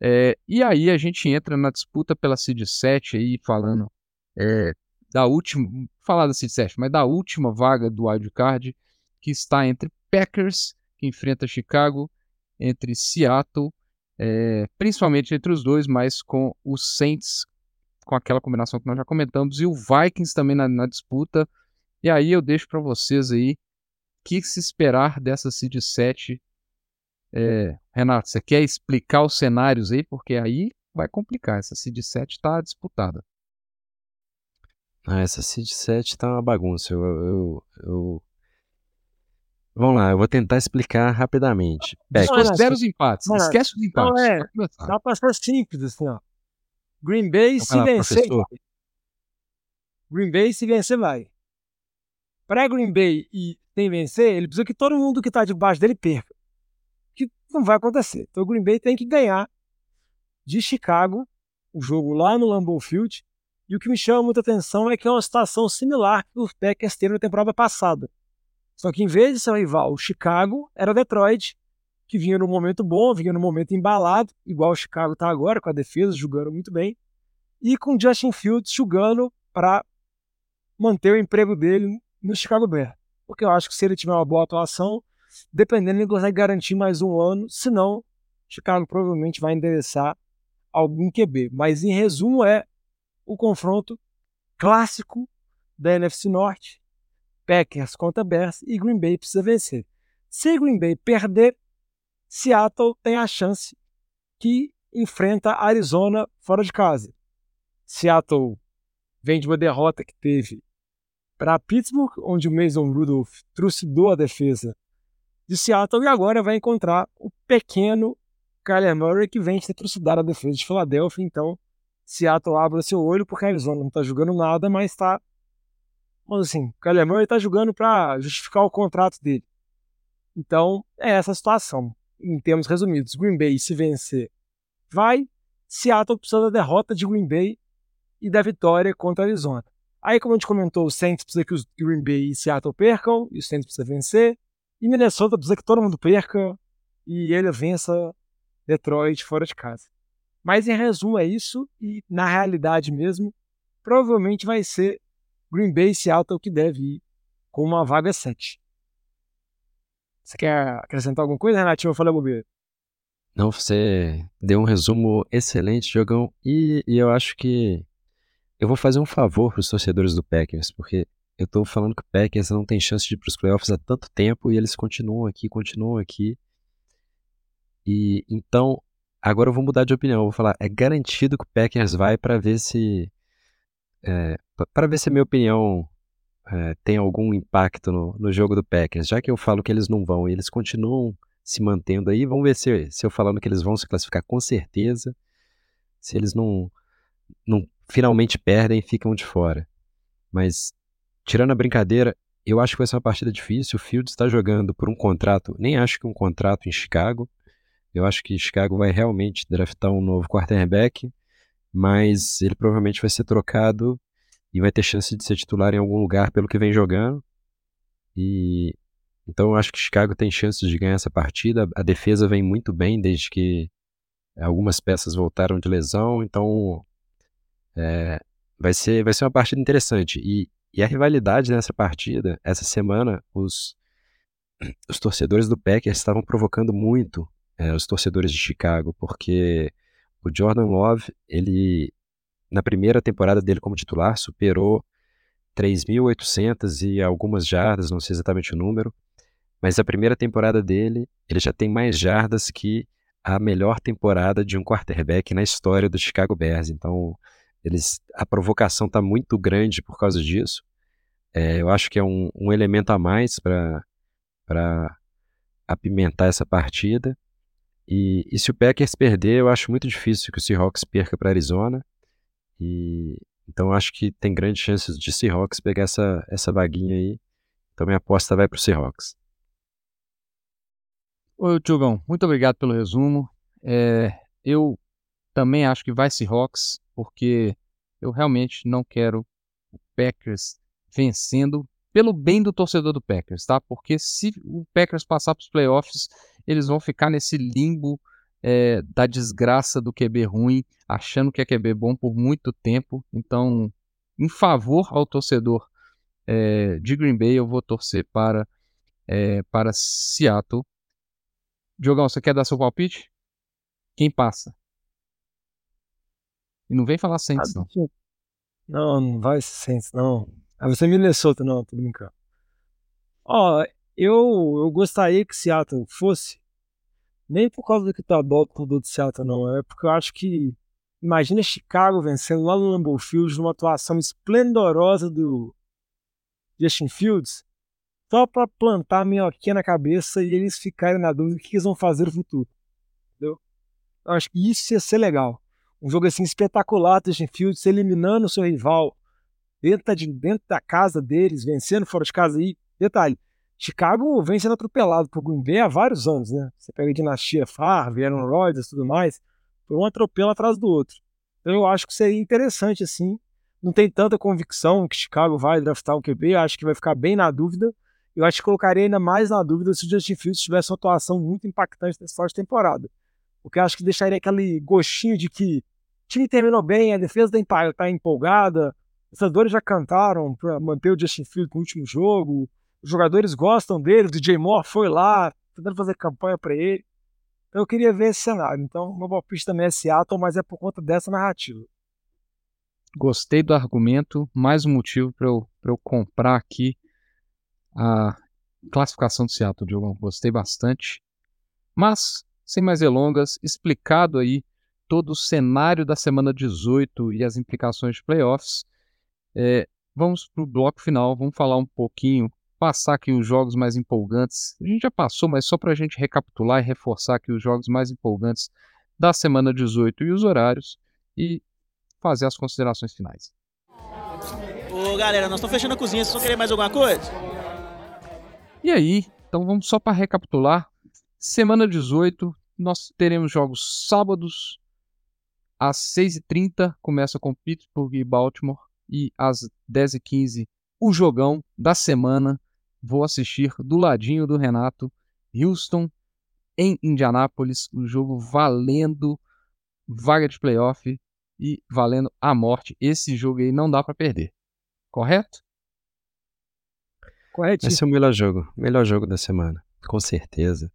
É, e aí a gente entra na disputa pela Seed 7 aí, falando é, da última, falar da Seed 7, mas da última vaga do wild card, que está entre Packers, que enfrenta Chicago, entre Seattle, é, principalmente entre os dois, mas com os Saints, com aquela combinação que nós já comentamos, e o Vikings também na, na disputa. E aí eu deixo para vocês aí que se esperar dessa Seed 7. É, Renato, você quer explicar os cenários aí? Porque aí vai complicar. Essa Seed 7 está disputada. Ah, essa Seed 7 tá uma bagunça. Eu, eu, eu, Vamos lá, eu vou tentar explicar rapidamente. Considera os empates. não, Esquece os empates. não, é. Dá pra ser simples, assim, ó. Green Bay, Então se lá, vencer, professor. Green Bay, se vencer, vai. Pra Green Bay e sem vencer, ele precisa que todo mundo que tá debaixo dele perca. Que não vai acontecer. Então o Green Bay tem que ganhar de Chicago, o jogo lá no Lambeau Field. E o que me chama muita atenção é que é uma situação similar que os Packers teve na temporada passada. Só que em vez de ser o rival, o Chicago era Detroit, que vinha num momento bom, vinha num momento embalado, igual o Chicago tá agora, com a defesa jogando muito bem, e com Justin Fields jogando para manter o emprego dele no Chicago Bears. Porque eu acho que se ele tiver uma boa atuação, dependendo, ele consegue garantir mais um ano, senão Chicago provavelmente vai endereçar algum QB. Mas em resumo é o confronto clássico da NFC Norte, Packers contra Bears e Green Bay precisa vencer. Se Green Bay perder, Seattle tem a chance que enfrenta Arizona fora de casa. Seattle vem de uma derrota que teve para Pittsburgh, onde o Mason Rudolph trucidou a defesa de Seattle e agora vai encontrar o pequeno Kyler Murray que vem de ter trucidado a defesa de Filadélfia. Então, Seattle abre seu olho porque a Arizona não está jogando nada, mas está. Vamos assim, o Kyler Murray está jogando para justificar o contrato dele. Então, é essa a situação. Em termos resumidos, Green Bay, se vencer, vai. Seattle precisa da derrota de Green Bay e da vitória contra a Arizona. Aí, como a gente comentou, o Saints precisa que os Green Bay e Seattle percam, e o Saints precisa vencer. E Minnesota precisa que todo mundo perca e ele vença Detroit fora de casa. Mas em resumo é isso, e na realidade mesmo, provavelmente vai ser Green Bay e Seattle que deve ir com uma vaga 7. Você quer acrescentar alguma coisa, Renatinho? Eu falei bobeira. Não, você deu um resumo excelente, Jogão. E, e eu acho que eu vou fazer um favor para os torcedores do Packers, porque eu tô falando que o Packers não tem chance de ir para os playoffs há tanto tempo e eles continuam aqui, continuam aqui. E então, agora eu vou mudar de opinião. Eu vou falar, é garantido que o Packers vai para ver se. É, para ver se a minha opinião é, tem algum impacto no, no jogo do Packers. Já que eu falo que eles não vão e eles continuam se mantendo aí, vamos ver se, se eu falando que eles vão se classificar com certeza. Se eles não, não finalmente perdem e ficam de fora. Mas, tirando a brincadeira, eu acho que vai ser uma partida difícil. O Fields está jogando por um contrato, nem acho que um contrato em Chicago. Eu acho que Chicago vai realmente draftar um novo quarterback, mas ele provavelmente vai ser trocado e vai ter chance de ser titular em algum lugar pelo que vem jogando. E então eu acho que Chicago tem chances de ganhar essa partida. A defesa vem muito bem desde que algumas peças voltaram de lesão, então é, vai ser vai ser uma partida interessante. E, e a rivalidade nessa partida, essa semana, os os torcedores do Packers estavam provocando muito é, os torcedores de Chicago, porque o Jordan Love, ele na primeira temporada dele como titular superou 3.800 e algumas jardas, não sei exatamente o número, mas a primeira temporada dele, ele já tem mais jardas que a melhor temporada de um quarterback na história do Chicago Bears. Então, eles, a provocação está muito grande por causa disso. É, eu acho que é um, um elemento a mais para apimentar essa partida. E, e, se o Packers perder, eu acho muito difícil que o Seahawks perca para Arizona. E então acho que tem grandes chances de Seahawks pegar essa, essa vaguinha aí. Então minha aposta vai para o Seahawks. Oi, Tiogão, muito obrigado pelo resumo. É, eu também acho que vai Seahawks, porque eu realmente não quero o Packers vencendo pelo bem do torcedor do Packers, tá? Porque se o Packers passar para os playoffs, eles vão ficar nesse limbo é, da desgraça do QB ruim, achando que é QB bom por muito tempo. Então, em favor ao torcedor é, de Green Bay, eu vou torcer para, é, para Seattle. Diogão, você quer dar seu palpite? Quem passa? E não vem falar Saints, não. Não, não vai Saints, não. Ah, você é Minnesota, não, tô brincando. Ó, eu, eu gostaria que Seattle fosse, nem por causa do que tá bom do de Seattle, não. É porque eu acho que. Imagina Chicago vencendo lá no Lambeau Fields numa atuação esplendorosa do Justin Fields. só para plantar a minhoquinha na cabeça e eles ficarem na dúvida do que eles vão fazer no futuro. Entendeu? Eu acho que isso ia ser legal. Um jogo assim espetacular, Justin Fields eliminando o seu rival dentro, de, dentro da casa deles, vencendo fora de casa. E, detalhe, Chicago vem sendo atropelado por Green Bay há vários anos, né? Você pega a dinastia Favre, Aaron Rodgers tudo mais, foi um atropelo atrás do outro. Então eu acho que seria interessante, assim. Não tem tanta convicção que Chicago vai draftar um QB, acho que vai ficar bem na dúvida. Eu acho que colocaria ainda mais na dúvida se o Justin Fields tivesse uma atuação muito impactante nessa forte temporada. Porque eu acho que deixaria aquele gostinho de que o time terminou bem, a defesa está empolgada, os jogadores já cantaram para manter o Justin Fields no último jogo, os jogadores gostam dele, o DJ Moore foi lá, tentando fazer campanha para ele. Então eu queria ver esse cenário. Então, meu palpite também é Seattle, mas é por conta dessa narrativa. Gostei do argumento, mais um motivo para eu, eu comprar aqui a classificação do Seattle, Diogo. Gostei bastante. Mas, sem mais delongas, explicado aí todo o cenário da semana 18 e as implicações de playoffs, é, vamos para o bloco final, vamos falar um pouquinho, passar aqui os jogos mais empolgantes. A gente já passou, mas só para a gente recapitular e reforçar aqui os jogos mais empolgantes da semana 18 e os horários e fazer as considerações finais. Ô galera, nós estamos fechando a cozinha, vocês vão querer mais alguma coisa? E aí, então vamos só para recapitular. Semana 18, nós teremos jogos sábados às 6h30, começa com Pittsburgh e Baltimore, e às 10h15, o jogão da semana. Vou assistir do ladinho do Renato, Houston em Indianápolis, o jogo valendo vaga de playoff e valendo a morte. Esse jogo aí não dá para perder. Correto? Correto. Esse é o melhor jogo, melhor jogo da semana, com certeza.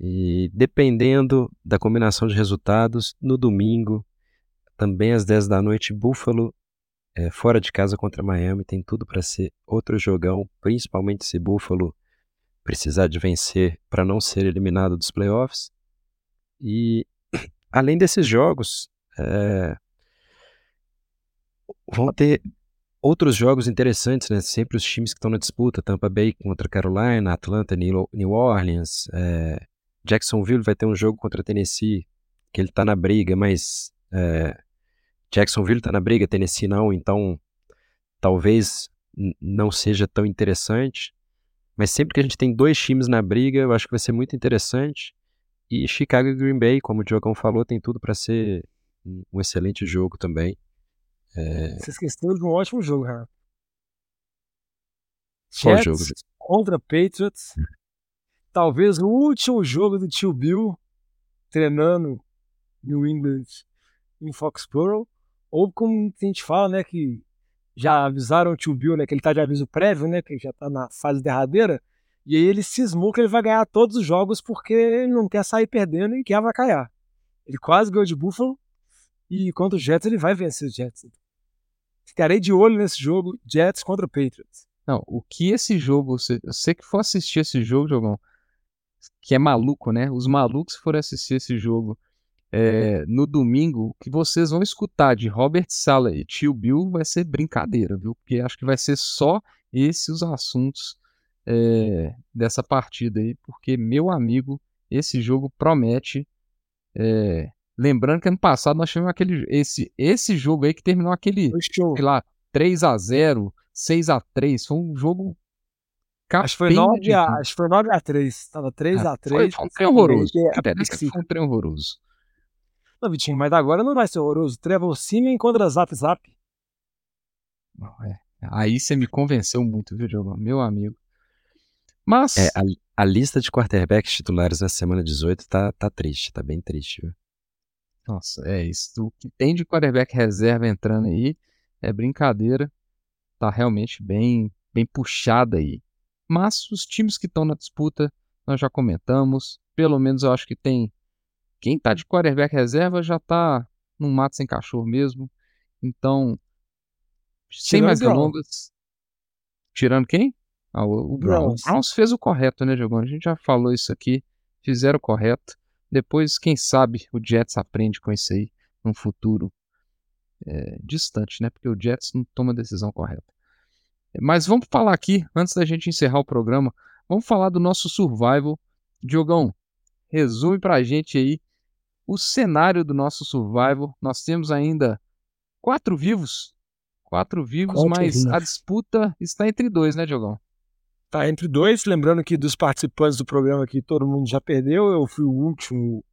E dependendo da combinação de resultados, no domingo, também às 10 da noite, Buffalo é, fora de casa contra Miami, tem tudo para ser outro jogão, principalmente se Buffalo precisar de vencer para não ser eliminado dos playoffs. E além desses jogos, é, vão ter outros jogos interessantes, né? Sempre os times que estão na disputa, Tampa Bay contra Carolina, Atlanta, New Orleans, é, Jacksonville vai ter um jogo contra Tennessee, que ele está na briga, mas é, Jacksonville está na briga, Tennessee não, então talvez não seja tão interessante. Mas sempre que a gente tem dois times na briga, eu acho que vai ser muito interessante. E Chicago e Green Bay, como o Diogão falou, tem tudo para ser um excelente jogo também. É... Você esqueceu de um ótimo jogo, Renato. Qual Jets jogo? Contra Patriots. Talvez o último jogo do tio Bill treinando New England em Foxborough. Ou como a gente fala, né, que já avisaram o tio Bill, né, que ele tá de aviso prévio, né, que já tá na fase derradeira. E aí ele cismou que ele vai ganhar todos os jogos porque ele não quer sair perdendo e quer avacalhar. Ele quase ganhou de Buffalo e contra o Jets ele vai vencer os Jets. Ficarei de olho nesse jogo, Jets contra o Patriots. Não, o que esse jogo, você, você que for assistir esse jogo, Jogão, que é maluco, né? Os malucos que forem assistir esse jogo é, no domingo, o que vocês vão escutar de Robert Sala e Tio Bill vai ser brincadeira, viu? Porque acho que vai ser só esses os assuntos é, dessa partida aí, porque, meu amigo, esse jogo promete. É, Lembrando que ano passado nós tivemos aquele esse, esse jogo aí que terminou aquele, sei lá, 3 a 0 6 a 3 Foi um jogo. Acho que foi 9 a, acho que foi 9 a 3 Tava 3 a 3 Foi, foi um trem horroroso. Foi um trem horroroso. Não, Vitinho, mas agora não vai ser horroroso. Trevor Simeon contra Zap Zap. Não, é. Aí você me convenceu muito, viu, Diogo? Meu amigo. Mas. É, a, a, lista de quarterbacks titulares na semana 18 tá, tá triste, tá bem triste, viu? Nossa, é isso. O que tem de quarterback reserva entrando aí é brincadeira. Tá realmente bem, bem puxada aí. Mas os times que estão na disputa, nós já comentamos. Pelo menos eu acho que tem. Quem tá de quarterback reserva já tá num mato sem cachorro mesmo. Então, sem mais delongas. Tirando quem? Ah, o, o Browns. Browns fez o correto, né, Diogão? A gente já falou isso aqui. Fizeram o correto. Depois, quem sabe, o Jets aprende com isso aí num futuro é, distante, né? Porque o Jets não toma a decisão correta. Mas vamos falar aqui, antes da gente encerrar o programa, vamos falar do nosso survival. Diogão, resume pra gente aí o cenário do nosso survival. Nós temos ainda quatro vivos. Quatro vivos, Quatro mas vivos. a disputa está entre dois, né, Diogão? Tá entre dois, lembrando que dos participantes do programa aqui todo mundo já perdeu, eu fui o último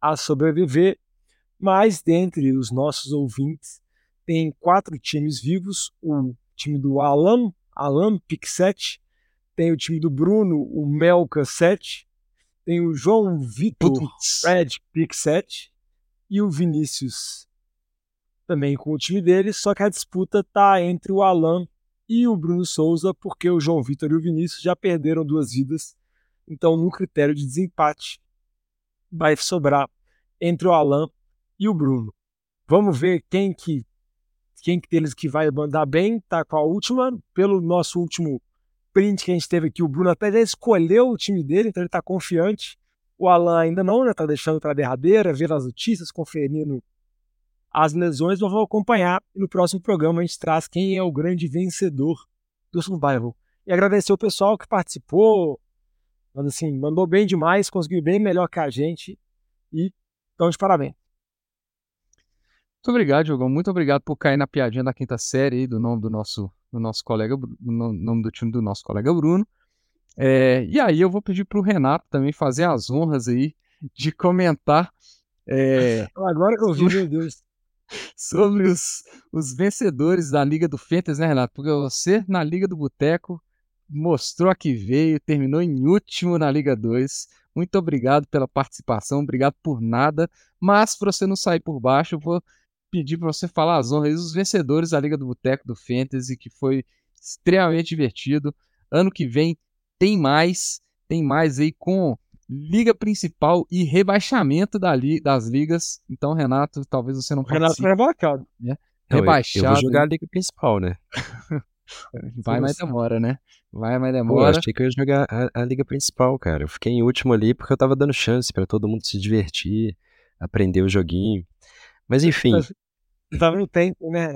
a sobreviver, mas dentre os nossos ouvintes tem quatro times vivos, o time do Alan, Alan Pic 7, tem o time do Bruno, o Melka 7, tem o João Vitor Putz. Fred Pic 7 e o Vinícius também com o time dele, só que a disputa tá entre o Alan e o Bruno Souza, porque o João Vitor e o Vinícius já perderam duas vidas. Então, no critério de desempate, vai sobrar entre o Alan e o Bruno. Vamos ver quem que quem que deles que vai mandar bem, tá com a última. Pelo nosso último print que a gente teve aqui, o Bruno até já escolheu o time dele, então ele tá confiante. O Alan ainda não, né? Tá deixando pra derradeira, vendo as notícias, conferindo as lesões, mas vou acompanhar. E no próximo programa a gente traz quem é o grande vencedor do Survival. E agradecer o pessoal que participou, mas assim, mandou bem demais, conseguiu bem melhor que a gente. E então de parabéns. Muito obrigado, Diogão. Muito obrigado por cair na piadinha da quinta série aí, do nome do nosso, do nosso colega, do no- nome do time do nosso colega Bruno. É, e aí eu vou pedir pro Renato também fazer as honras aí de comentar é, Agora que eu vi, meu Deus. sobre os, os vencedores da Liga do Fantasy, né, Renato? Porque você, na Liga do Boteco, mostrou a que veio, terminou em último na Liga 2. Muito obrigado pela participação, obrigado por nada. Mas, para você não sair por baixo, eu vou pedir para você falar as honras dos vencedores da Liga do Boteco do Fantasy, que foi extremamente divertido. Ano que vem tem mais, tem mais aí com Liga Principal e rebaixamento da li- das ligas. Então, Renato, talvez você não Renato participe. foi rebaixado. Não, eu- Eu, Rebaixado. vou jogar a liga principal, né? Vai, mas demora, né? Vai, mas Pô, eu demora. achei que eu ia jogar a, a liga principal, cara. Eu fiquei em último ali porque eu tava dando chance pra todo mundo se divertir, aprender o joguinho. Mas enfim, Tava no tempo, né,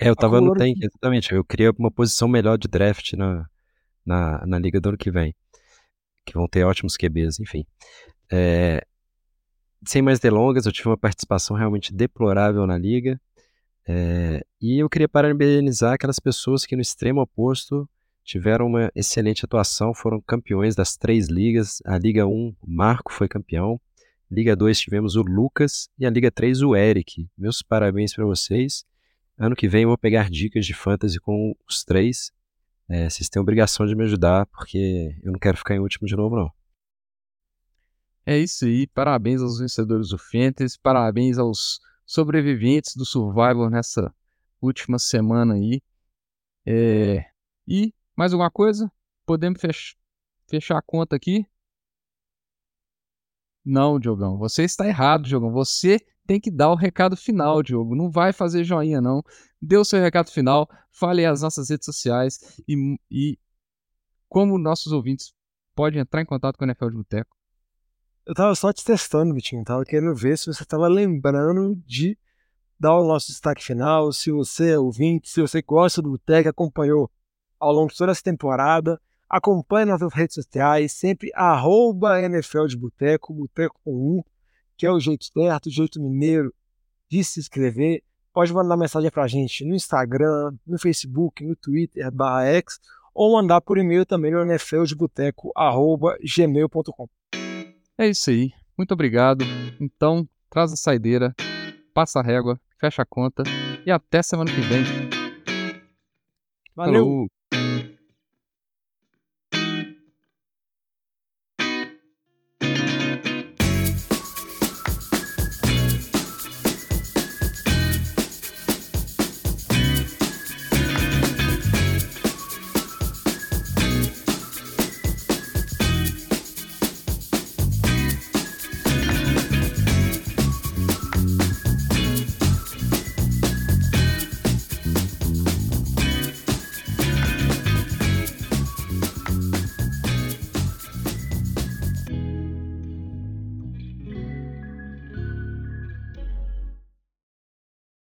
é, eu tava no tank, exatamente. Eu queria uma posição melhor de draft na, na, na liga do ano que vem. Que vão ter ótimos QBs, enfim. É, sem mais delongas, eu tive uma participação realmente deplorável na liga. É, e eu queria parabenizar aquelas pessoas que no extremo oposto tiveram uma excelente atuação, foram campeões das três ligas. A Liga 1, o Marco foi campeão. Liga 2 tivemos o Lucas e a Liga 3 o Eric. Meus parabéns para vocês. Ano que vem eu vou pegar dicas de fantasy com os três. É, vocês têm obrigação de me ajudar, porque eu não quero ficar em último de novo, não. É isso aí. Parabéns aos vencedores do Fantasy. Parabéns aos sobreviventes do Survivor nessa última semana aí. É, E mais alguma coisa? Podemos fech- fechar a conta aqui? Não, Diogão. Você está errado, Diogão. Você tem que dar o recado final, Diogo. Não vai fazer joinha, não. Dê o seu recado final. Fale as nossas redes sociais e, e como nossos ouvintes podem entrar em contato com o NFL de Boteco. Eu tava só te testando, Vitinho. Tava querendo ver se você tava lembrando de dar o nosso destaque final. Se você é ouvinte, se você gosta do Boteco, acompanhou ao longo de toda essa temporada. Acompanhe nas redes sociais, sempre arroba NFL de Boteco, Boteco com um, que é o jeito certo, o jeito mineiro de se inscrever. Pode mandar mensagem pra gente no Instagram, no Facebook, no Twitter, barra X, ou mandar por e-mail também no nfldeboteco, arroba gmail.com. É isso aí. Muito obrigado. Então, traz a saideira, passa a régua, fecha a conta e até semana que vem. Valeu! Falou.